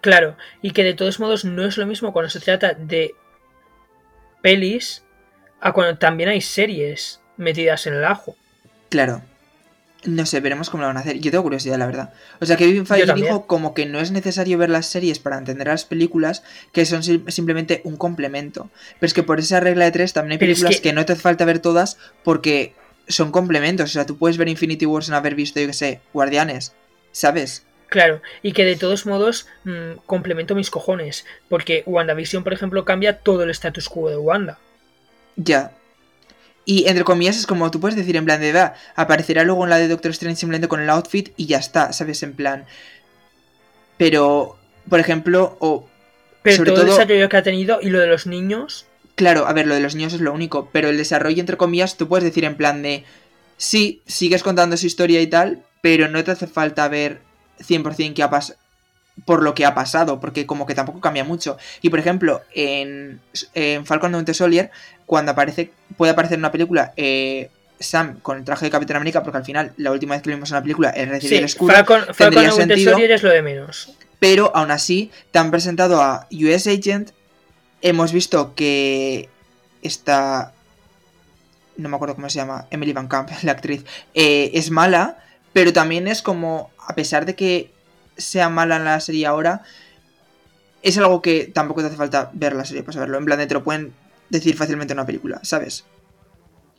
Speaker 3: claro. Y que de todos modos no es lo mismo cuando se trata de pelis a cuando también hay series metidas en el ajo.
Speaker 1: Claro. No sé, veremos cómo lo van a hacer. Yo tengo curiosidad, la verdad. O sea, Kevin Feige dijo como que no es necesario ver las series para entender las películas, que son sim- simplemente un complemento. Pero es que por esa regla de tres también hay
Speaker 3: es
Speaker 1: películas que...
Speaker 3: que-
Speaker 1: no te hace falta ver todas porque son complementos. O sea, tú puedes ver Infinity War sin haber visto, yo qué sé, Guardianes. ¿Sabes?
Speaker 3: Claro, y que de todos modos mm, complemento mis cojones, porque WandaVision, por ejemplo, cambia todo el status quo de Wanda.
Speaker 1: Ya. Y entre comillas es como tú puedes decir en plan de va, aparecerá luego en la de Doctor Strange simplemente con el outfit y ya está, ¿sabes? En plan. Pero, por ejemplo, o
Speaker 3: Pero
Speaker 1: Sobre
Speaker 3: todo el
Speaker 1: todo-
Speaker 3: desarrollo que ha tenido y lo de los niños,
Speaker 1: Claro, a ver, lo de los niños es lo único, pero el desarrollo, entre comillas, tú puedes decir en plan de, sí, sigues contando su historia y tal, pero no te hace falta ver 100% qué ha pasado por lo que ha pasado, porque como que tampoco cambia mucho. Y por ejemplo, en, en Falcon and the Winter Soldier, cuando aparece, puede aparecer en una película eh, Sam con el traje de Capitán América, porque al final la última vez que lo vimos en la película es recibir
Speaker 3: sí,
Speaker 1: el escudo,
Speaker 3: Falcon, Falcon
Speaker 1: tendría
Speaker 3: and Winter
Speaker 1: sentido.
Speaker 3: Soldier es lo de menos.
Speaker 1: pero aún así te han presentado a US Agent. Hemos visto que esta. No me acuerdo cómo se llama. Emily Van Camp, la actriz. eh, es mala. Pero también es como. A pesar de que sea mala en la serie ahora. Es algo que tampoco te hace falta ver la serie para saberlo. En plan, de te lo pueden decir fácilmente en una película, ¿sabes?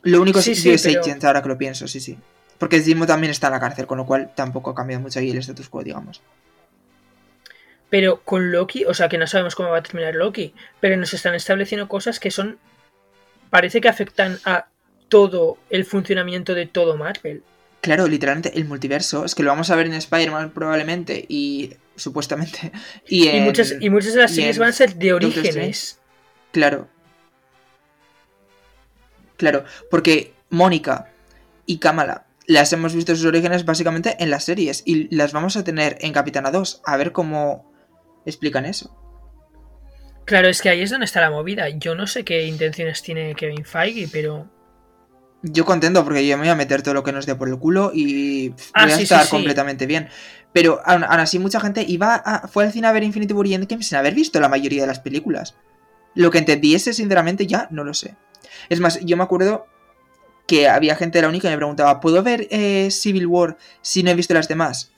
Speaker 1: Lo único
Speaker 3: Sí,
Speaker 1: es
Speaker 3: sí, pero-
Speaker 1: Agent, ahora que lo pienso, sí, sí. Porque Zimo también está en la cárcel, con lo cual tampoco ha cambiado mucho ahí el status quo, digamos.
Speaker 3: Pero con Loki, o sea que no sabemos cómo va a terminar Loki, pero nos están estableciendo cosas que son. Parece que afectan a todo el funcionamiento de todo Marvel.
Speaker 1: Claro, literalmente el multiverso. Es que lo vamos a ver en Spider-Man probablemente y supuestamente. Y,
Speaker 3: Y,
Speaker 1: en-
Speaker 3: muchas, y muchas de las
Speaker 1: y
Speaker 3: series van a ser de orígenes.
Speaker 1: Claro. Claro, porque Mónica y Kamala las hemos visto sus orígenes básicamente en las series y las vamos a tener en Capitana 2. A ver cómo explican eso.
Speaker 3: Claro, es que ahí es donde está la movida. Yo no sé qué intenciones tiene Kevin Feige, pero.
Speaker 1: Yo contento porque yo me voy a meter todo lo que nos dé por el culo y
Speaker 3: Ah,
Speaker 1: voy a
Speaker 3: sí,
Speaker 1: estar
Speaker 3: sí, sí.
Speaker 1: completamente bien. Pero aún, aún así mucha gente iba a- fue al cine a ver Infinity War y Endgame sin haber visto la mayoría de las películas. Lo que entendiese sinceramente ya no lo sé. Es más, yo me acuerdo que había gente de la única que me preguntaba, ¿puedo ver eh, Civil War si no he visto las demás?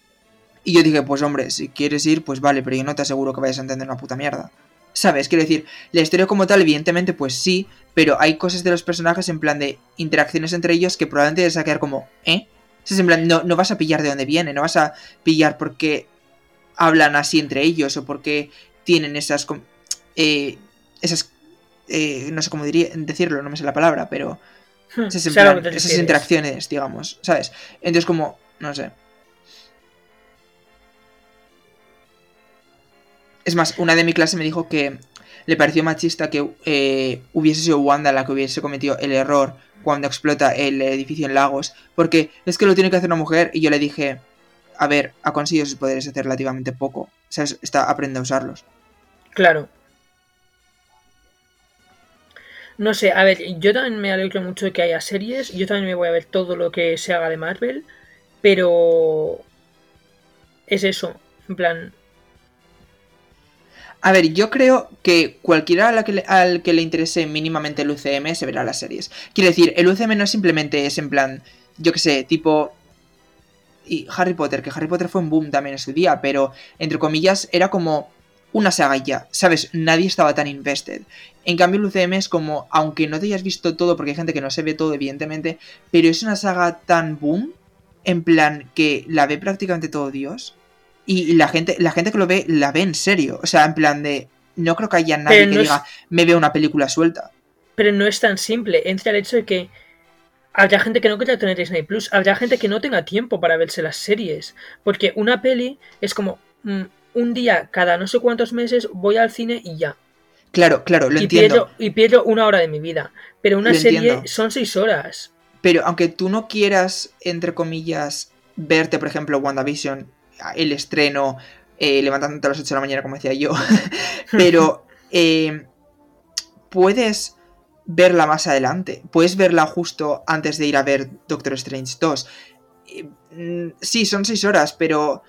Speaker 1: Y yo dije, pues hombre, si quieres ir, pues vale, pero yo no te aseguro que vayas a entender una puta mierda. ¿Sabes? Quiero decir, la historia como tal, evidentemente, pues sí, pero hay cosas de los personajes en plan de interacciones entre ellos que probablemente te vas a quedar como, ¿eh? O sea, es en plan, no, no vas a pillar de dónde viene, no vas a pillar por qué hablan así entre ellos o por qué tienen esas. eh, esas. eh, no sé cómo diría, decirlo, no me sé la palabra, pero.
Speaker 3: hmm,
Speaker 1: esas, en plan- esas interacciones, digamos, ¿sabes? Entonces, como. No sé. Es más, una de mi clase me dijo que le pareció machista que eh, hubiese sido Wanda la que hubiese cometido el error cuando explota el edificio en Lagos, porque es que lo tiene que hacer una mujer y yo le dije, a ver, ha conseguido sus poderes hace relativamente poco, ¿sabes? Está aprende a usarlos.
Speaker 3: Claro. No sé, a ver, yo también me alegro mucho de que haya series. Yo también me voy a ver todo lo que se haga de Marvel. Pero. Es eso. En plan.
Speaker 1: A ver, yo creo que cualquiera al que le interese mínimamente el UCM se verá las series. Quiero decir, el UCM no simplemente es en plan, yo que sé, tipo y Harry Potter, que Harry Potter fue un boom también en su día, pero entre comillas era como una saga ya, ¿sabes? Nadie estaba tan invested. En cambio, el UCM es como, aunque no te hayas visto todo, porque hay gente que no se ve todo, evidentemente, pero es una saga tan boom, en plan que la ve prácticamente todo Dios. Y la gente, la gente que lo ve, la ve en serio. O sea, en plan de. No creo que haya nadie que diga, me veo una película suelta.
Speaker 3: Pero no es tan simple. Entra el hecho de que habrá gente que no quiera tener Disney Plus, habrá gente que no tenga tiempo para verse las series. Porque una peli es como mm, un día cada no sé cuántos meses voy al cine y ya.
Speaker 1: Claro, claro, lo
Speaker 3: y,
Speaker 1: entiendo.
Speaker 3: pierdo, y pierdo una hora de mi vida. Pero una
Speaker 1: Lo
Speaker 3: serie
Speaker 1: entiendo.
Speaker 3: son seis horas.
Speaker 1: Pero aunque tú no quieras, entre comillas, verte, por ejemplo, WandaVision, el estreno, eh, levantándote a las 8 de la mañana, como decía yo, pero eh, puedes verla más adelante. Puedes verla justo antes de ir a ver Doctor Strange 2. Eh, mm, sí, son 6 horas, pero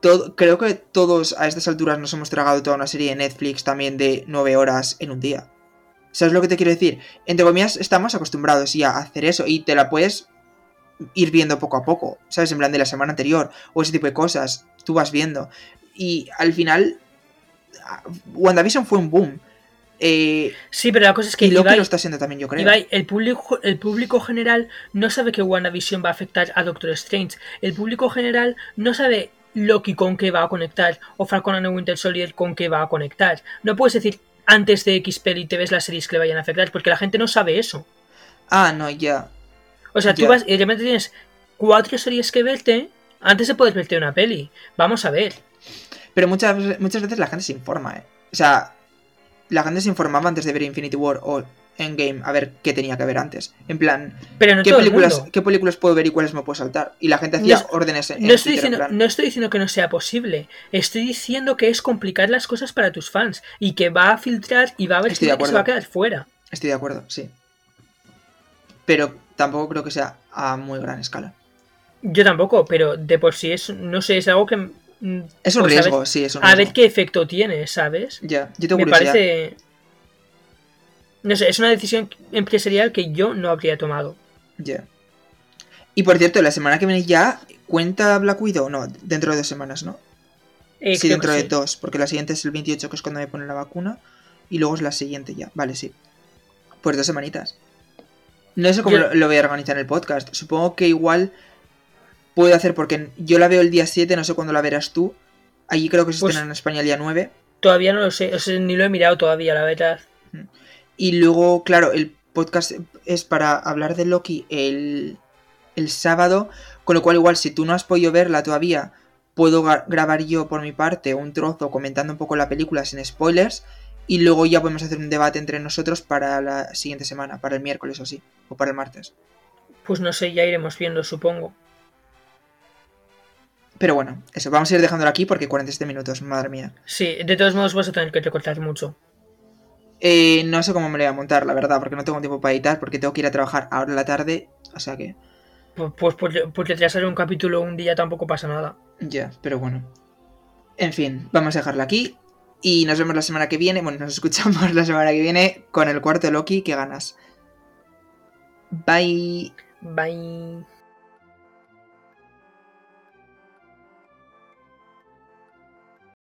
Speaker 1: todo- creo que todos a estas alturas nos hemos tragado toda una serie de Netflix también de 9 horas en un día. ¿Sabes lo que te quiero decir? Entre comillas, estamos acostumbrados ya a hacer eso y te la puedes ir viendo poco a poco, ¿sabes? En plan de la semana anterior o ese tipo de cosas. Tú vas viendo. Y al final, WandaVision fue un boom. Eh,
Speaker 3: Sí, pero la cosa es que
Speaker 1: y Loki
Speaker 3: Ibai-
Speaker 1: lo está haciendo también, yo creo.
Speaker 3: Ibai, el público, el público general no sabe que WandaVision va a afectar a Doctor Strange. El público general no sabe Loki con qué va a conectar o Falcon and Winter Soldier con qué va a conectar. No puedes decir antes de X peli te ves las series que le vayan a afectar porque la gente no sabe eso.
Speaker 1: Ah, no, ya.
Speaker 3: O sea, tú vas y de repente tienes cuatro series que verte antes de poder verte una peli. Vamos a ver.
Speaker 1: Pero muchas, veces- muchas veces la gente se informa, ¿eh? O sea, la gente se informaba antes de ver Infinity War o Endgame a ver qué tenía que ver antes. En plan,
Speaker 3: Pero no
Speaker 1: ¿qué, películas. ¿qué películas puedo ver y cuáles me puedo saltar? Y la gente hacía
Speaker 3: No-
Speaker 1: órdenes en
Speaker 3: No estoy,
Speaker 1: Twitter, en
Speaker 3: diciendo,
Speaker 1: plan,
Speaker 3: no estoy diciendo que no sea posible. Estoy diciendo que es complicar las cosas para tus fans y que va a filtrar y va a ver que se va a quedar fuera.
Speaker 1: Estoy de acuerdo, sí. Pero tampoco creo que sea a muy gran escala.
Speaker 3: Yo tampoco, pero de por sí es, no sé, es algo que...
Speaker 1: Es un
Speaker 3: pues a
Speaker 1: riesgo, sí, es un
Speaker 3: A
Speaker 1: riesgo.
Speaker 3: ver qué efecto tiene, ¿sabes?
Speaker 1: Ya, yo tengo
Speaker 3: Me
Speaker 1: curiosidad.
Speaker 3: parece... No sé, es una decisión empresarial que yo no habría tomado.
Speaker 1: Ya. Y por cierto, la semana que viene ya cuenta Black Widow, no, dentro de dos semanas, ¿no?
Speaker 3: Eh,
Speaker 1: sí, dentro de
Speaker 3: sí.
Speaker 1: dos, porque la siguiente es el 28, que es cuando me ponen la vacuna, y luego es la siguiente ya. Vale, sí. Pues dos semanitas. No sé cómo
Speaker 3: Yo-
Speaker 1: lo, lo voy a organizar en el podcast. Supongo que igual puedo hacer, porque yo la veo el día 7, no sé cuándo la verás tú. Allí creo que se
Speaker 3: Pues-
Speaker 1: estrena en España el día 9.
Speaker 3: Todavía no lo sé, o sea, ni lo he mirado todavía, la verdad.
Speaker 1: Y luego, claro, el podcast es para hablar de Loki el, el sábado, con lo cual igual si tú no has podido verla todavía, puedo gra- grabar yo por mi parte un trozo comentando un poco la película sin spoilers y luego ya podemos hacer un debate entre nosotros para la siguiente semana, para el miércoles o sí, o para el martes.
Speaker 3: Pues no sé, ya iremos viendo, supongo.
Speaker 1: Pero bueno, eso, vamos a ir dejándolo aquí porque 47 minutos, madre mía.
Speaker 3: Sí, de todos modos vas a tener que recortar mucho.
Speaker 1: Eh, no sé cómo me lo voy a montar, la verdad, porque no tengo tiempo para editar, porque tengo que ir a trabajar ahora en la tarde, o sea que...
Speaker 3: Pues, pues, pues, pues retrasar un capítulo un día tampoco pasa nada.
Speaker 1: Ya, pero bueno. En fin, vamos a dejarlo aquí. Y nos vemos la semana que viene. Bueno, nos escuchamos la semana que viene con el cuarto Loki que ganas. Bye.
Speaker 3: Bye.